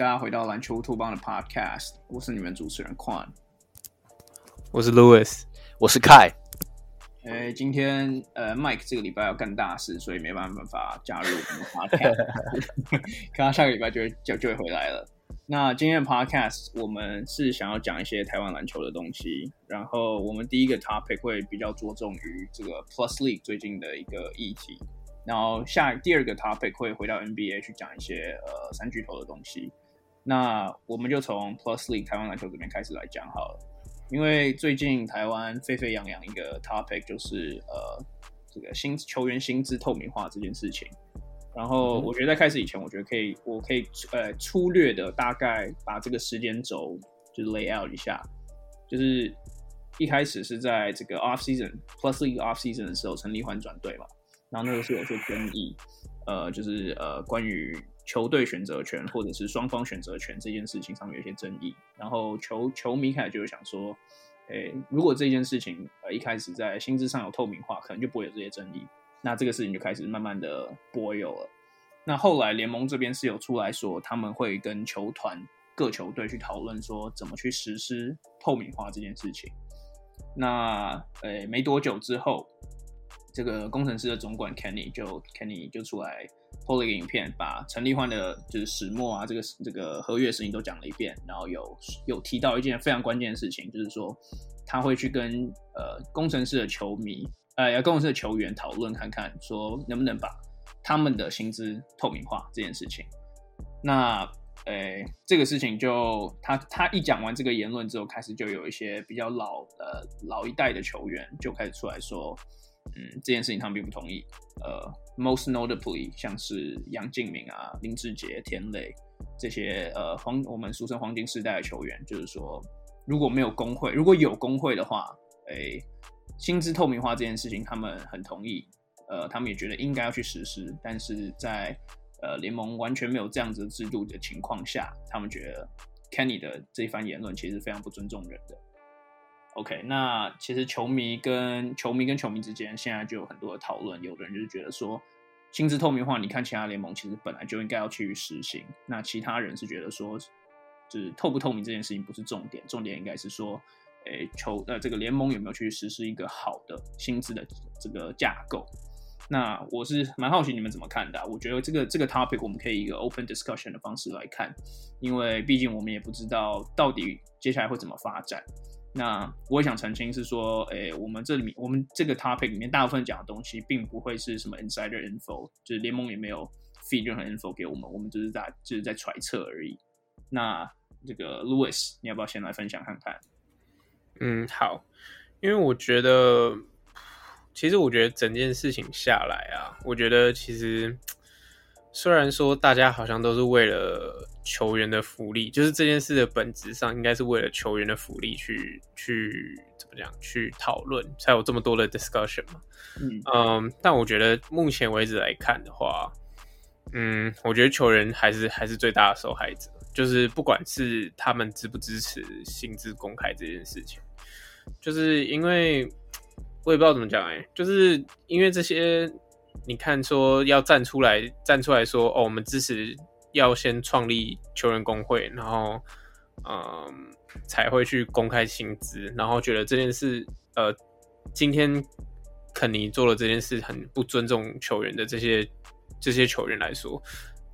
大家回到篮球乌托邦的 Podcast，我是你们主持人 Quan，我是 Louis，我是 Kai。哎，今天呃，Mike 这个礼拜要干大事，所以没办法加入我们的 Podcast，看他下个礼拜就会就就会回来了。那今天的 Podcast 我们是想要讲一些台湾篮球的东西，然后我们第一个 topic 会比较着重于这个 Plus League 最近的一个议题。然后下第二个 topic 会回到 NBA 去讲一些呃三巨头的东西。那我们就从 Plus League 台湾篮球这边开始来讲好了。因为最近台湾沸沸扬扬一个 topic 就是呃这个薪球员薪资透明化这件事情。然后我觉得在开始以前，我觉得可以我可以呃粗略的大概把这个时间轴就是 lay out 一下，就是一开始是在这个 off season Plus League off season 的时候，陈立焕转队嘛。然后那个时候有些争议，呃，就是呃，关于球队选择权或者是双方选择权这件事情上面有一些争议。然后球球迷开始就想说，诶，如果这件事情呃一开始在薪资上有透明化，可能就不会有这些争议。那这个事情就开始慢慢的 boil 了。那后来联盟这边是有出来说，他们会跟球团各球队去讨论说，怎么去实施透明化这件事情。那诶，没多久之后。这个工程师的总管 Kenny 就 Kenny 就出来 PO 了一个影片，把陈立焕的就是始末啊，这个这个合约事情都讲了一遍，然后有有提到一件非常关键的事情，就是说他会去跟呃工程师的球迷，呃工程师的球员讨论看看，说能不能把他们的薪资透明化这件事情。那诶这个事情就他他一讲完这个言论之后，开始就有一些比较老呃老一代的球员就开始出来说。嗯，这件事情他们并不同意。呃，most notably 像是杨敬敏啊、林志杰、田磊这些呃黄我们俗称黄金世代的球员，就是说如果没有工会，如果有工会的话，诶，薪资透明化这件事情他们很同意。呃，他们也觉得应该要去实施，但是在呃联盟完全没有这样子制度的情况下，他们觉得 Kenny 的这一番言论其实非常不尊重人的。OK，那其实球迷跟球迷跟球迷之间现在就有很多的讨论，有的人就是觉得说，薪资透明化，你看其他联盟其实本来就应该要去实行。那其他人是觉得说，就是透不透明这件事情不是重点，重点应该是说，诶，球呃这个联盟有没有去实施一个好的薪资的这个架构？那我是蛮好奇你们怎么看的。我觉得这个这个 topic 我们可以一个 open discussion 的方式来看，因为毕竟我们也不知道到底接下来会怎么发展。那我也想澄清是说，诶、我们这里面我们这个 topic 里面大部分讲的东西，并不会是什么 insider info，就是联盟也没有 feed 任何 info 给我们，我们只是在就是在揣测而已。那这个 Louis，你要不要先来分享看看？嗯，好，因为我觉得，其实我觉得整件事情下来啊，我觉得其实。虽然说大家好像都是为了球员的福利，就是这件事的本质上应该是为了球员的福利去去怎么讲去讨论，才有这么多的 discussion 嘛。嗯，um, 但我觉得目前为止来看的话，嗯，我觉得球员还是还是最大的受害者，就是不管是他们支不支持薪资公开这件事情，就是因为我也不知道怎么讲哎，就是因为这些。你看，说要站出来，站出来说，哦，我们支持要先创立球员工会，然后，嗯，才会去公开薪资，然后觉得这件事，呃，今天肯尼做了这件事很不尊重球员的这些这些球员来说，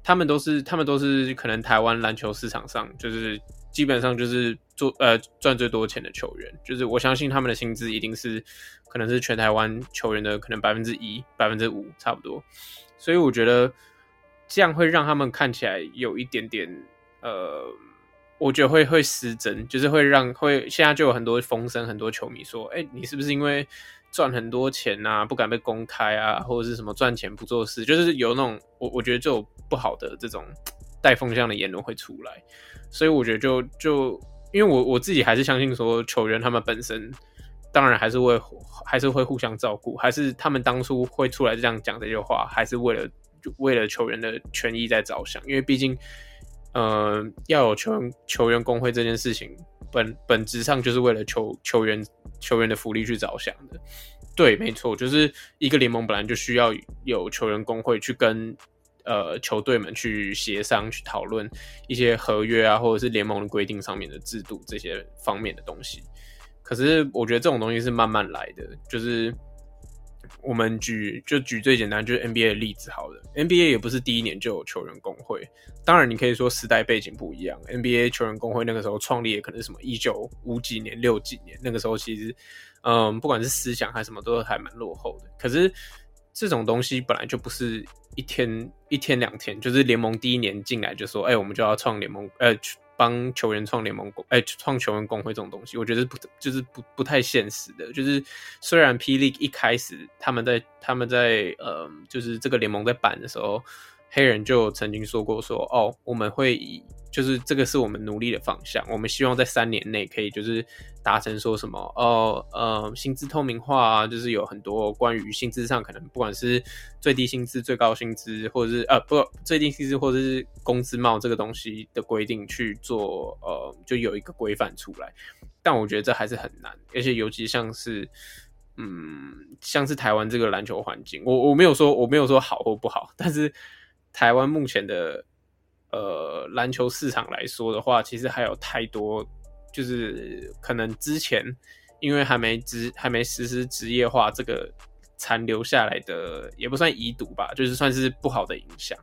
他们都是他们都是可能台湾篮球市场上就是基本上就是做呃赚最多钱的球员，就是我相信他们的薪资一定是。可能是全台湾球员的可能百分之一、百分之五差不多，所以我觉得这样会让他们看起来有一点点呃，我觉得会会失真，就是会让会现在就有很多风声，很多球迷说，哎、你是不是因为赚很多钱啊，不敢被公开啊，或者是什么赚钱不做事，就是有那种我我觉得就有不好的这种带风向的言论会出来，所以我觉得就就因为我我自己还是相信说球员他们本身。当然还是会还是会互相照顾，还是他们当初会出来这样讲这些话，还是为了为了球员的权益在着想。因为毕竟，呃，要有球员球员工会这件事情，本本质上就是为了球球员球员的福利去着想的。对，没错，就是一个联盟本来就需要有球员工会去跟呃球队们去协商、去讨论一些合约啊，或者是联盟的规定上面的制度这些方面的东西。可是我觉得这种东西是慢慢来的，就是。我们举就举最简单，就是 NBA 的例子好了。NBA 也不是第一年就有球员工会，当然你可以说时代背景不一样。NBA 球员工会那个时候创立也可能是什么一九五几年、六几年，那个时候其实，嗯，不管是思想还是什么，都还蛮落后的。可是这种东西本来就不是一天一天两天，就是联盟第一年进来就说，哎，我们就要创联盟，呃。帮球员创联盟工，哎，创球员工会这种东西，我觉得不就是不不太现实的。就是虽然霹雳一开始他们在他们在呃，就是这个联盟在办的时候，黑人就曾经说过说，哦，我们会以。就是这个是我们努力的方向，我们希望在三年内可以就是达成说什么哦呃薪资透明化啊，就是有很多关于薪资上可能不管是最低薪资、最高薪资，或者是呃不最低薪资或者是工资帽这个东西的规定去做呃就有一个规范出来，但我觉得这还是很难，而且尤其像是嗯像是台湾这个篮球环境，我我没有说我没有说好或不好，但是台湾目前的。呃，篮球市场来说的话，其实还有太多，就是可能之前因为还没职还没实施职业化，这个残留下来的也不算遗毒吧，就是算是不好的影响。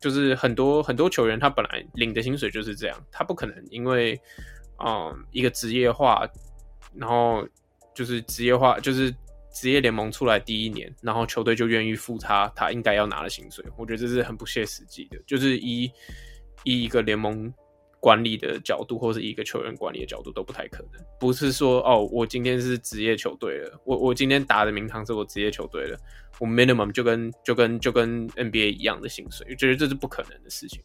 就是很多很多球员他本来领的薪水就是这样，他不可能因为嗯一个职业化，然后就是职业化就是。职业联盟出来第一年，然后球队就愿意付他他应该要拿的薪水，我觉得这是很不切实际的。就是以以一个联盟管理的角度，或是一个球员管理的角度，都不太可能。不是说哦，我今天是职业球队了，我我今天打的名堂是我职业球队了，我 minimum 就跟就跟就跟 NBA 一样的薪水，我觉得这是不可能的事情。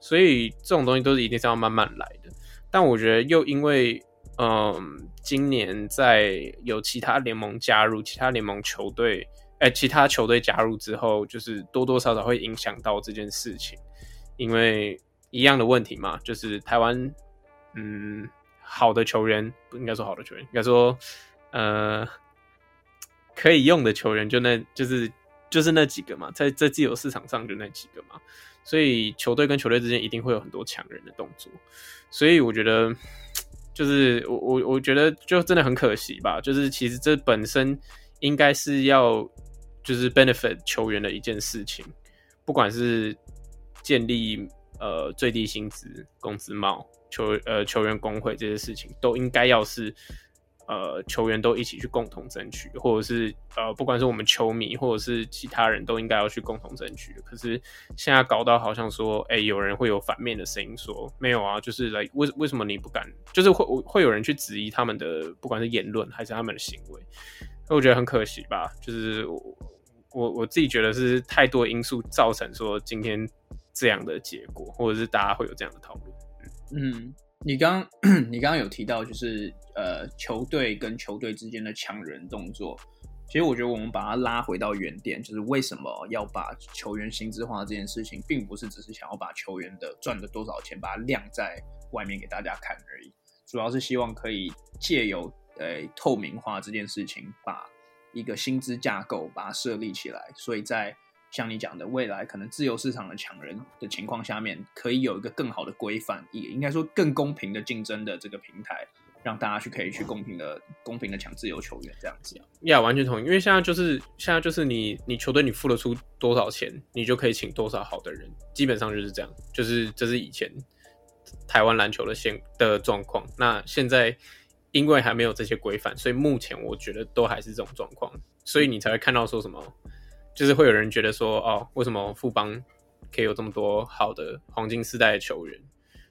所以这种东西都是一定是要慢慢来的。但我觉得又因为。嗯，今年在有其他联盟加入，其他联盟球队，哎、其他球队加入之后，就是多多少少会影响到这件事情，因为一样的问题嘛，就是台湾，嗯，好的球员不应该说好的球员，应该说，呃，可以用的球员就那，就是就是那几个嘛，在在自由市场上就那几个嘛，所以球队跟球队之间一定会有很多抢人的动作，所以我觉得。就是我我我觉得就真的很可惜吧，就是其实这本身应该是要就是 benefit 球员的一件事情，不管是建立呃最低薪资、工资帽、球呃球员工会这些事情，都应该要是。呃，球员都一起去共同争取，或者是呃，不管是我们球迷，或者是其他人都应该要去共同争取。可是现在搞到好像说，哎、有人会有反面的声音说，没有啊，就是来为为什么你不敢？就是会会有人去质疑他们的，不管是言论还是他们的行为。我觉得很可惜吧，就是我我我自己觉得是太多因素造成说今天这样的结果，或者是大家会有这样的讨论。嗯，你刚 你刚刚有提到就是。呃，球队跟球队之间的抢人动作，其实我觉得我们把它拉回到原点，就是为什么要把球员薪资化这件事情，并不是只是想要把球员的赚的多少钱把它晾在外面给大家看而已，主要是希望可以借由呃透明化这件事情，把一个薪资架构把它设立起来，所以在像你讲的未来可能自由市场的抢人的情况下面，可以有一个更好的规范，也应该说更公平的竞争的这个平台。让大家去可以去公平的公平的抢自由球员这样子呀完全同意。因为现在就是现在就是你你球队你付得出多少钱，你就可以请多少好的人，基本上就是这样。就是这是以前台湾篮球的现的状况。那现在因为还没有这些规范，所以目前我觉得都还是这种状况。所以你才会看到说什么，就是会有人觉得说哦，为什么富邦可以有这么多好的黄金世代的球员，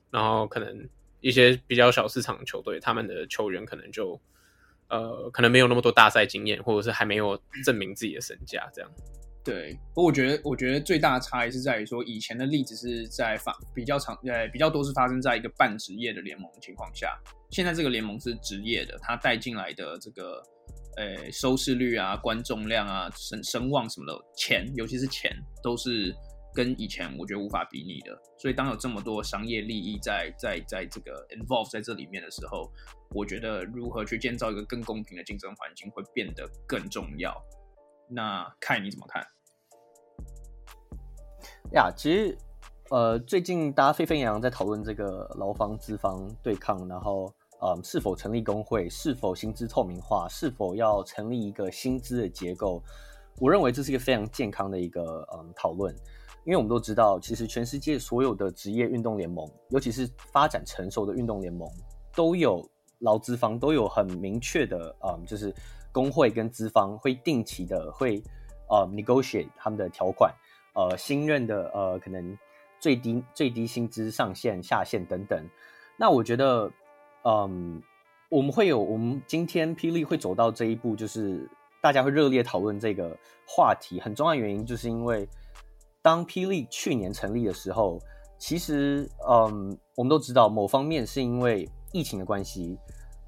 然后可能。一些比较小市场的球队，他们的球员可能就，呃，可能没有那么多大赛经验，或者是还没有证明自己的身价，这样。对，我觉得，我觉得最大的差异是在于说，以前的例子是在发比较长，呃，比较多是发生在一个半职业的联盟情况下，现在这个联盟是职业的，他带进来的这个，呃，收视率啊、观众量啊、声声望什么的钱，尤其是钱，都是。跟以前我觉得无法比拟的，所以当有这么多商业利益在在在这个 involve 在这里面的时候，我觉得如何去建造一个更公平的竞争环境会变得更重要。那看你怎么看？呀，其实呃，最近大家沸沸扬扬在讨论这个劳方资方对抗，然后呃，是否成立工会，是否薪资透明化，是否要成立一个薪资的结构。我认为这是一个非常健康的一个嗯讨论，因为我们都知道，其实全世界所有的职业运动联盟，尤其是发展成熟的运动联盟，都有劳资方都有很明确的嗯，就是工会跟资方会定期的会呃、negotiate 他们的条款。呃，新任的呃，可能最低最低薪资上限、下限等等。那我觉得，嗯，我们会有我们今天霹雳会走到这一步，就是大家会热烈讨论这个话题。很重要的原因，就是因为当霹雳去年成立的时候，其实，嗯，我们都知道，某方面是因为疫情的关系，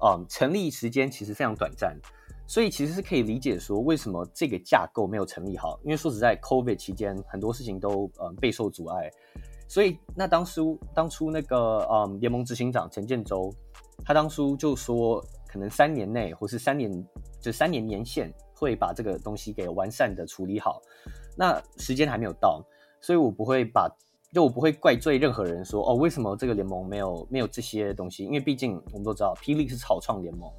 嗯，成立时间其实非常短暂。所以其实是可以理解说，为什么这个架构没有成立好，因为说实在，COVID 期间很多事情都嗯备受阻碍。所以那当初当初那个嗯联盟执行长陈建州，他当初就说，可能三年内或是三年就三年年限会把这个东西给完善的处理好。那时间还没有到，所以我不会把就我不会怪罪任何人说哦，为什么这个联盟没有没有这些东西？因为毕竟我们都知道，霹雳是草创联盟。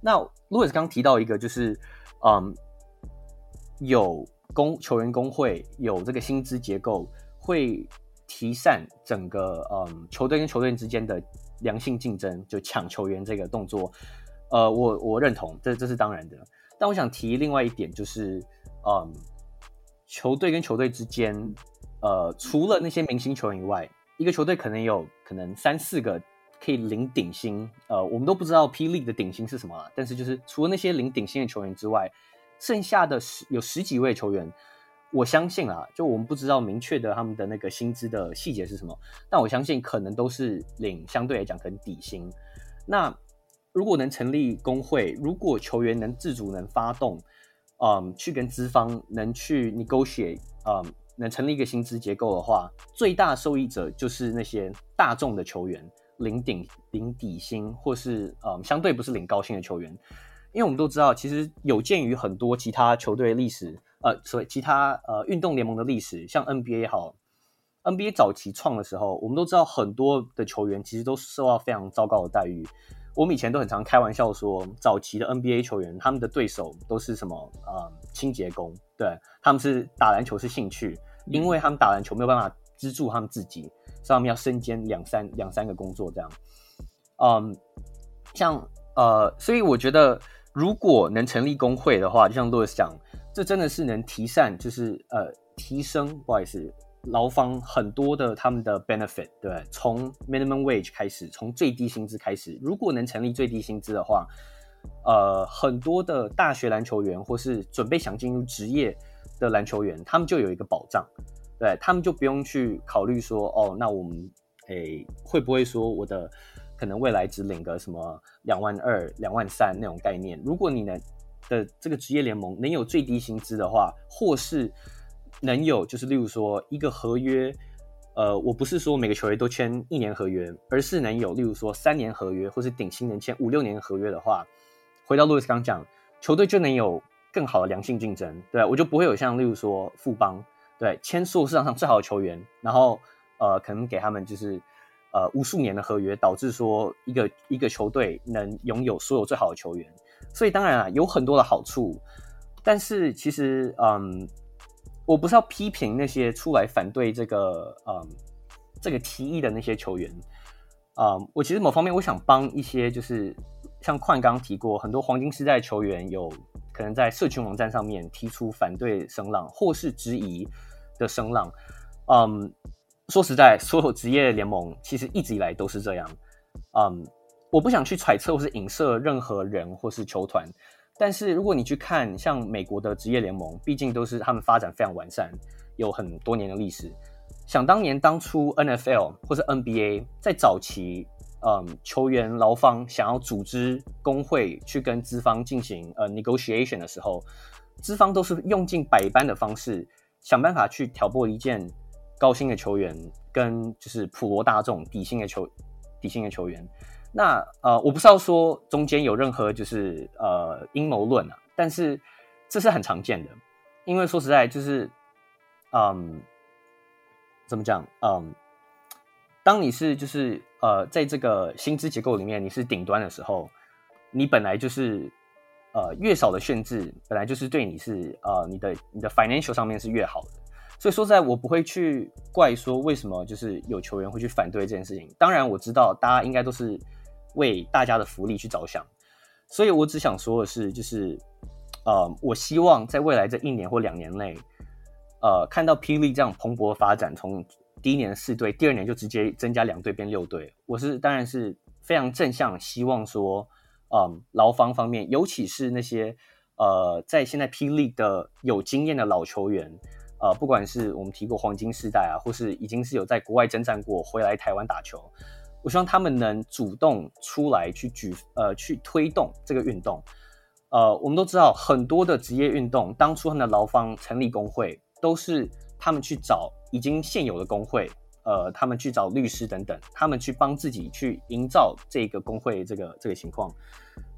那 Louis 刚提到一个，就是，嗯，有工球员工会有这个薪资结构，会提善整个嗯球队跟球队之间的良性竞争，就抢球员这个动作，呃，我我认同，这这是当然的。但我想提另外一点，就是嗯，球队跟球队之间，呃，除了那些明星球员以外，一个球队可能有可能三四个。可以领顶薪，呃，我们都不知道霹雳的顶薪是什么，但是就是除了那些领顶薪的球员之外，剩下的十有十几位球员，我相信啊，就我们不知道明确的他们的那个薪资的细节是什么，但我相信可能都是领相对来讲可能底薪。那如果能成立工会，如果球员能自主能发动，嗯，去跟资方能去 negotiate，嗯，能成立一个薪资结构的话，最大受益者就是那些大众的球员。领顶领底薪，或是、嗯、相对不是领高薪的球员，因为我们都知道，其实有鉴于很多其他球队历史，呃，所以其他呃运动联盟的历史，像 NBA 好，NBA 早期创的时候，我们都知道很多的球员其实都受到非常糟糕的待遇。我们以前都很常开玩笑说，早期的 NBA 球员他们的对手都是什么呃清洁工，对，他们是打篮球是兴趣，因为他们打篮球没有办法资助他们自己。所以他们要身兼两三两三个工作这样，嗯，像呃，所以我觉得如果能成立工会的话，就像 Louis 讲，这真的是能提善，就是呃提升，不好意思，劳方很多的他们的 benefit，对，从 minimum wage 开始，从最低薪资开始，如果能成立最低薪资的话，呃，很多的大学篮球员或是准备想进入职业的篮球员，他们就有一个保障。对，他们就不用去考虑说，哦，那我们诶会不会说我的可能未来只领个什么两万二、两万三那种概念？如果你能的这个职业联盟能有最低薪资的话，或是能有就是例如说一个合约，呃，我不是说每个球员都签一年合约，而是能有例如说三年合约，或是顶薪能签五六年合约的话，回到路易斯刚讲，球队就能有更好的良性竞争，对，我就不会有像例如说富邦。对，签所有市场上最好的球员，然后呃，可能给他们就是呃无数年的合约，导致说一个一个球队能拥有所有最好的球员。所以当然啊，有很多的好处，但是其实嗯，我不是要批评那些出来反对这个嗯这个提议的那些球员。啊、嗯，我其实某方面我想帮一些就是像矿刚提过，很多黄金时代球员有。可能在社群网站上面提出反对声浪或是质疑的声浪，嗯，说实在，所有职业联盟其实一直以来都是这样，嗯，我不想去揣测或是影射任何人或是球团，但是如果你去看像美国的职业联盟，毕竟都是他们发展非常完善，有很多年的历史，想当年当初 NFL 或是 NBA 在早期。嗯，球员劳方想要组织工会去跟资方进行呃 negotiation 的时候，资方都是用尽百般的方式，想办法去挑拨离间高薪的球员跟就是普罗大众底薪的球底薪的球员。那呃，我不是要说中间有任何就是呃阴谋论啊，但是这是很常见的，因为说实在就是嗯，怎么讲？嗯，当你是就是呃，在这个薪资结构里面你是顶端的时候，你本来就是呃越少的限制，本来就是对你是呃你的你的 financial 上面是越好的。所以说实在，我不会去怪说为什么就是有球员会去反对这件事情。当然我知道大家应该都是为大家的福利去着想，所以我只想说的是，就是呃，我希望在未来这一年或两年内。呃，看到霹雳这样蓬勃发展，从第一年四队，第二年就直接增加两队变六队，我是当然是非常正向，希望说，嗯，劳方方面，尤其是那些呃，在现在霹雳的有经验的老球员，呃，不管是我们提过黄金世代啊，或是已经是有在国外征战过回来台湾打球，我希望他们能主动出来去举呃去推动这个运动。呃，我们都知道很多的职业运动，当初他们的劳方成立工会。都是他们去找已经现有的工会，呃，他们去找律师等等，他们去帮自己去营造这个工会这个这个情况。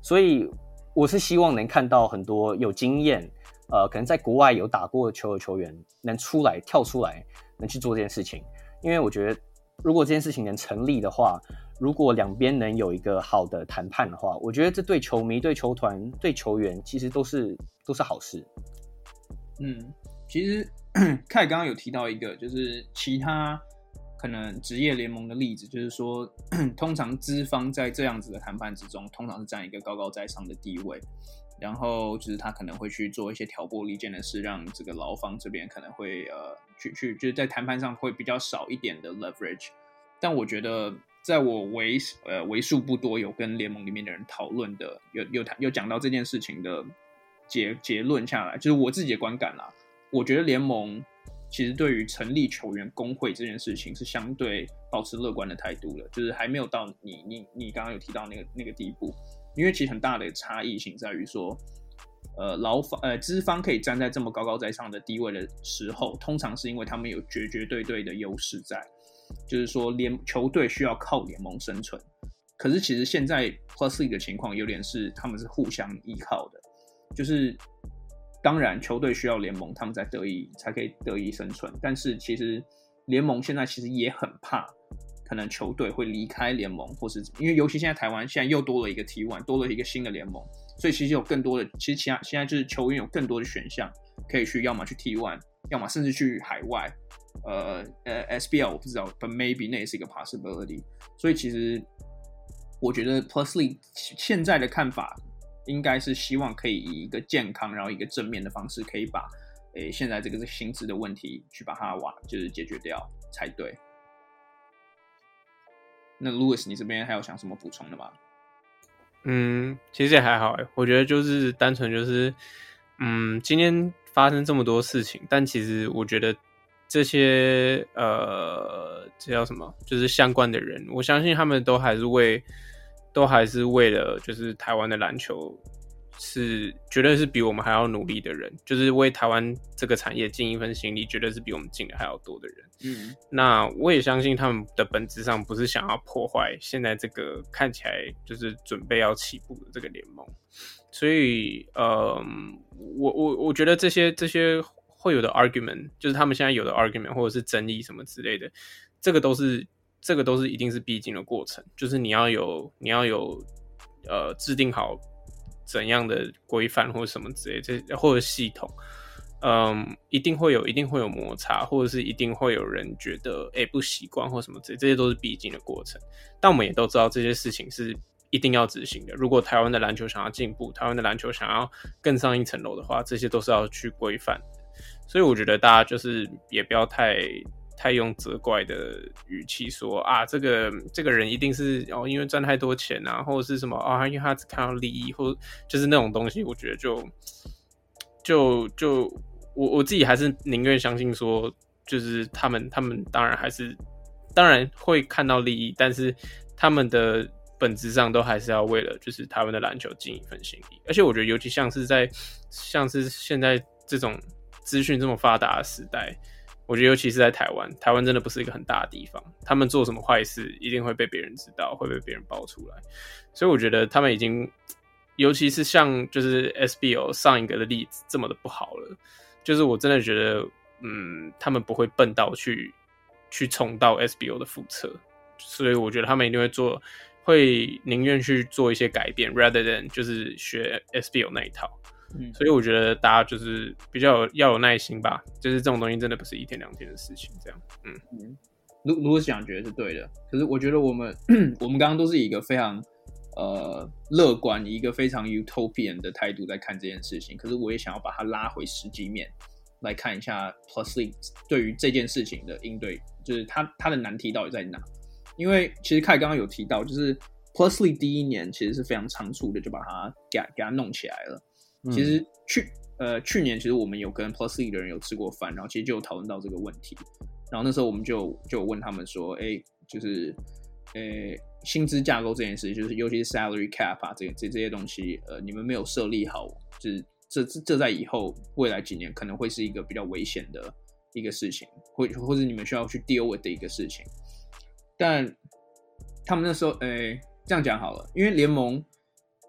所以我是希望能看到很多有经验，呃，可能在国外有打过球的球员能出来跳出来，能去做这件事情。因为我觉得，如果这件事情能成立的话，如果两边能有一个好的谈判的话，我觉得这对球迷、对球团、对球员其实都是都是好事。嗯。其实，凯刚刚有提到一个，就是其他可能职业联盟的例子，就是说，通常资方在这样子的谈判之中，通常是占一个高高在上的地位，然后就是他可能会去做一些挑拨离间的事，让这个劳方这边可能会呃去去就是在谈判上会比较少一点的 leverage。但我觉得，在我为呃为数不多有跟联盟里面的人讨论的，有有谈有讲到这件事情的结结论下来，就是我自己的观感啦。我觉得联盟其实对于成立球员工会这件事情是相对保持乐观的态度的，就是还没有到你你你刚刚有提到那个那个地步，因为其实很大的差异性在于说，呃，劳方呃资方可以站在这么高高在上的地位的时候，通常是因为他们有绝绝对对的优势在，就是说联球队需要靠联盟生存，可是其实现在 Plus League 的情况有点是他们是互相依靠的，就是。当然，球队需要联盟，他们才得以才可以得以生存。但是，其实联盟现在其实也很怕，可能球队会离开联盟，或是因为尤其现在台湾现在又多了一个 T1，多了一个新的联盟，所以其实有更多的，其实其他现在就是球员有更多的选项可以去，要么去 T1，要么甚至去海外。呃呃，SBL 我不知道，but maybe 那也是一个 possibility。所以其实我觉得 Plusly 现在的看法。应该是希望可以以一个健康，然后一个正面的方式，可以把诶现在这个是薪资的问题去把它瓦就是解决掉才对。那 Louis，你这边还有想什么补充的吗？嗯，其实也还好哎，我觉得就是单纯就是，嗯，今天发生这么多事情，但其实我觉得这些呃，这叫什么？就是相关的人，我相信他们都还是为。都还是为了，就是台湾的篮球是绝对是比我们还要努力的人，就是为台湾这个产业尽一份心力，绝对是比我们尽的还要多的人。嗯，那我也相信他们的本质上不是想要破坏现在这个看起来就是准备要起步的这个联盟，所以，呃，我我我觉得这些这些会有的 argument，就是他们现在有的 argument 或者是争议什么之类的，这个都是。这个都是一定是必经的过程，就是你要有你要有呃制定好怎样的规范或者什么之类，这或者系统，嗯，一定会有一定会有摩擦，或者是一定会有人觉得哎不习惯或什么之类，这些都是必经的过程。但我们也都知道这些事情是一定要执行的。如果台湾的篮球想要进步，台湾的篮球想要更上一层楼的话，这些都是要去规范。所以我觉得大家就是也不要太。太用责怪的语气说啊，这个这个人一定是哦，因为赚太多钱啊，或者是什么啊，因为他只看到利益，或就是那种东西，我觉得就就就我我自己还是宁愿相信说，就是他们他们当然还是当然会看到利益，但是他们的本质上都还是要为了就是他们的篮球尽一份心力，而且我觉得尤其像是在像是现在这种资讯这么发达的时代。我觉得，尤其是在台湾，台湾真的不是一个很大的地方。他们做什么坏事，一定会被别人知道，会被别人爆出来。所以，我觉得他们已经，尤其是像就是 SBO 上一个的例子这么的不好了。就是我真的觉得，嗯，他们不会笨到去去重蹈 SBO 的覆辙，所以我觉得他们一定会做，会宁愿去做一些改变，rather than 就是学 SBO 那一套。嗯，所以我觉得大家就是比较有要有耐心吧，就是这种东西真的不是一天两天的事情，这样。嗯嗯，如如果想觉得是对的，可是我觉得我们 我们刚刚都是一个非常呃乐观、一个非常 utopian 的态度在看这件事情，可是我也想要把它拉回实际面来看一下 Plus League 对于这件事情的应对，就是它它的难题到底在哪？因为其实凯刚刚有提到，就是 Plus League 第一年其实是非常仓促的就把它给给它弄起来了。其实去呃去年其实我们有跟 Plus E 的人有吃过饭，然后其实就有讨论到这个问题。然后那时候我们就就问他们说，哎，就是呃薪资架构这件事，就是尤其是 salary cap 啊，这这这些东西，呃，你们没有设立好，就是这这这在以后未来几年可能会是一个比较危险的一个事情，或或者你们需要去 deal with 的一个事情。但他们那时候，哎，这样讲好了，因为联盟。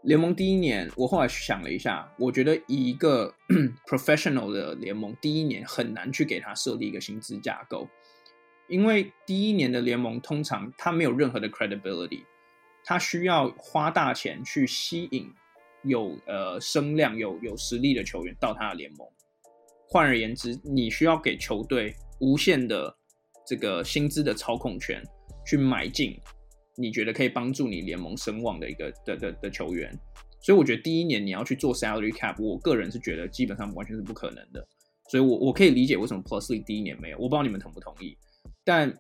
联盟第一年，我后来想了一下，我觉得以一个 professional 的联盟，第一年很难去给他设立一个薪资架构，因为第一年的联盟通常他没有任何的 credibility，他需要花大钱去吸引有呃声量、有有实力的球员到他的联盟。换而言之，你需要给球队无限的这个薪资的操控权，去买进。你觉得可以帮助你联盟声望的一个的的的球员，所以我觉得第一年你要去做 salary cap，我个人是觉得基本上完全是不可能的。所以我我可以理解为什么 Plus League 第一年没有，我不知道你们同不同意。但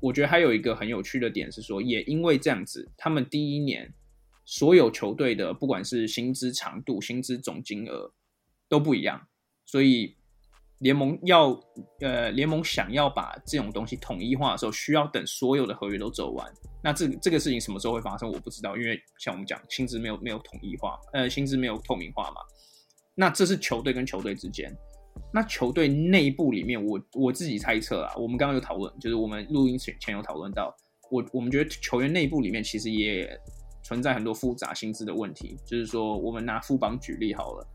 我觉得还有一个很有趣的点是说，也因为这样子，他们第一年所有球队的不管是薪资长度、薪资总金额都不一样，所以。联盟要呃，联盟想要把这种东西统一化的时候，需要等所有的合约都走完。那这这个事情什么时候会发生，我不知道，因为像我们讲，薪资没有没有统一化，呃，薪资没有透明化嘛。那这是球队跟球队之间，那球队内部里面，我我自己猜测啊，我们刚刚有讨论，就是我们录音前前有讨论到，我我们觉得球员内部里面其实也存在很多复杂薪资的问题，就是说，我们拿富邦举例好了。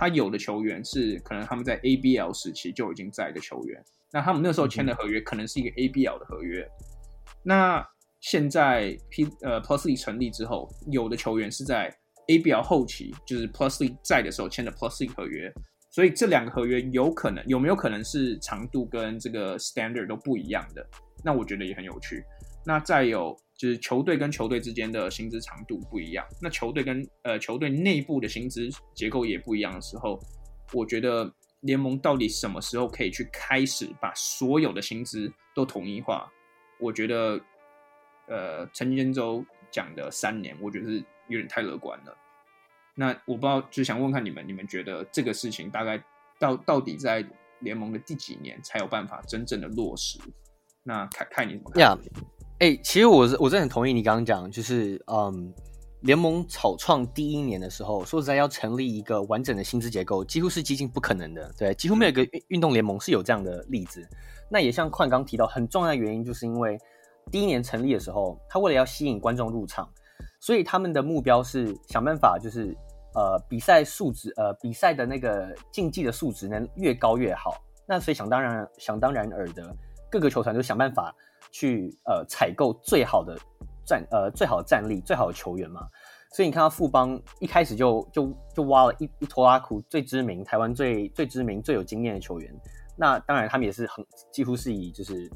他有的球员是可能他们在 ABL 时期就已经在的球员，那他们那时候签的合约可能是一个 ABL 的合约。那现在 P 呃 Plus League 成立之后，有的球员是在 ABL 后期，就是 Plus League 在的时候签的 Plus League 合约，所以这两个合约有可能有没有可能是长度跟这个 standard 都不一样的？那我觉得也很有趣。那再有。就是球队跟球队之间的薪资长度不一样，那球队跟呃球队内部的薪资结构也不一样的时候，我觉得联盟到底什么时候可以去开始把所有的薪资都统一化？我觉得，呃，陈建州讲的三年，我觉得是有点太乐观了。那我不知道，就想问看你们，你们觉得这个事情大概到到底在联盟的第几年才有办法真正的落实？那看看你怎么看。哎、其实我是我真的很同意你刚刚讲，就是嗯，联盟草创第一年的时候，说实在要成立一个完整的薪资结构，几乎是接近不可能的。对，几乎没有一个运运动联盟是有这样的例子。那也像矿刚提到，很重要的原因就是因为第一年成立的时候，他为了要吸引观众入场，所以他们的目标是想办法，就是呃比赛数值，呃比赛的那个竞技的数值能越高越好。那所以想当然想当然尔的，各个球团就想办法。去呃采购最好的战呃最好的战力最好的球员嘛，所以你看到富邦一开始就就就挖了一一拖拉库最知名台湾最最知名最有经验的球员，那当然他们也是很几乎是以就是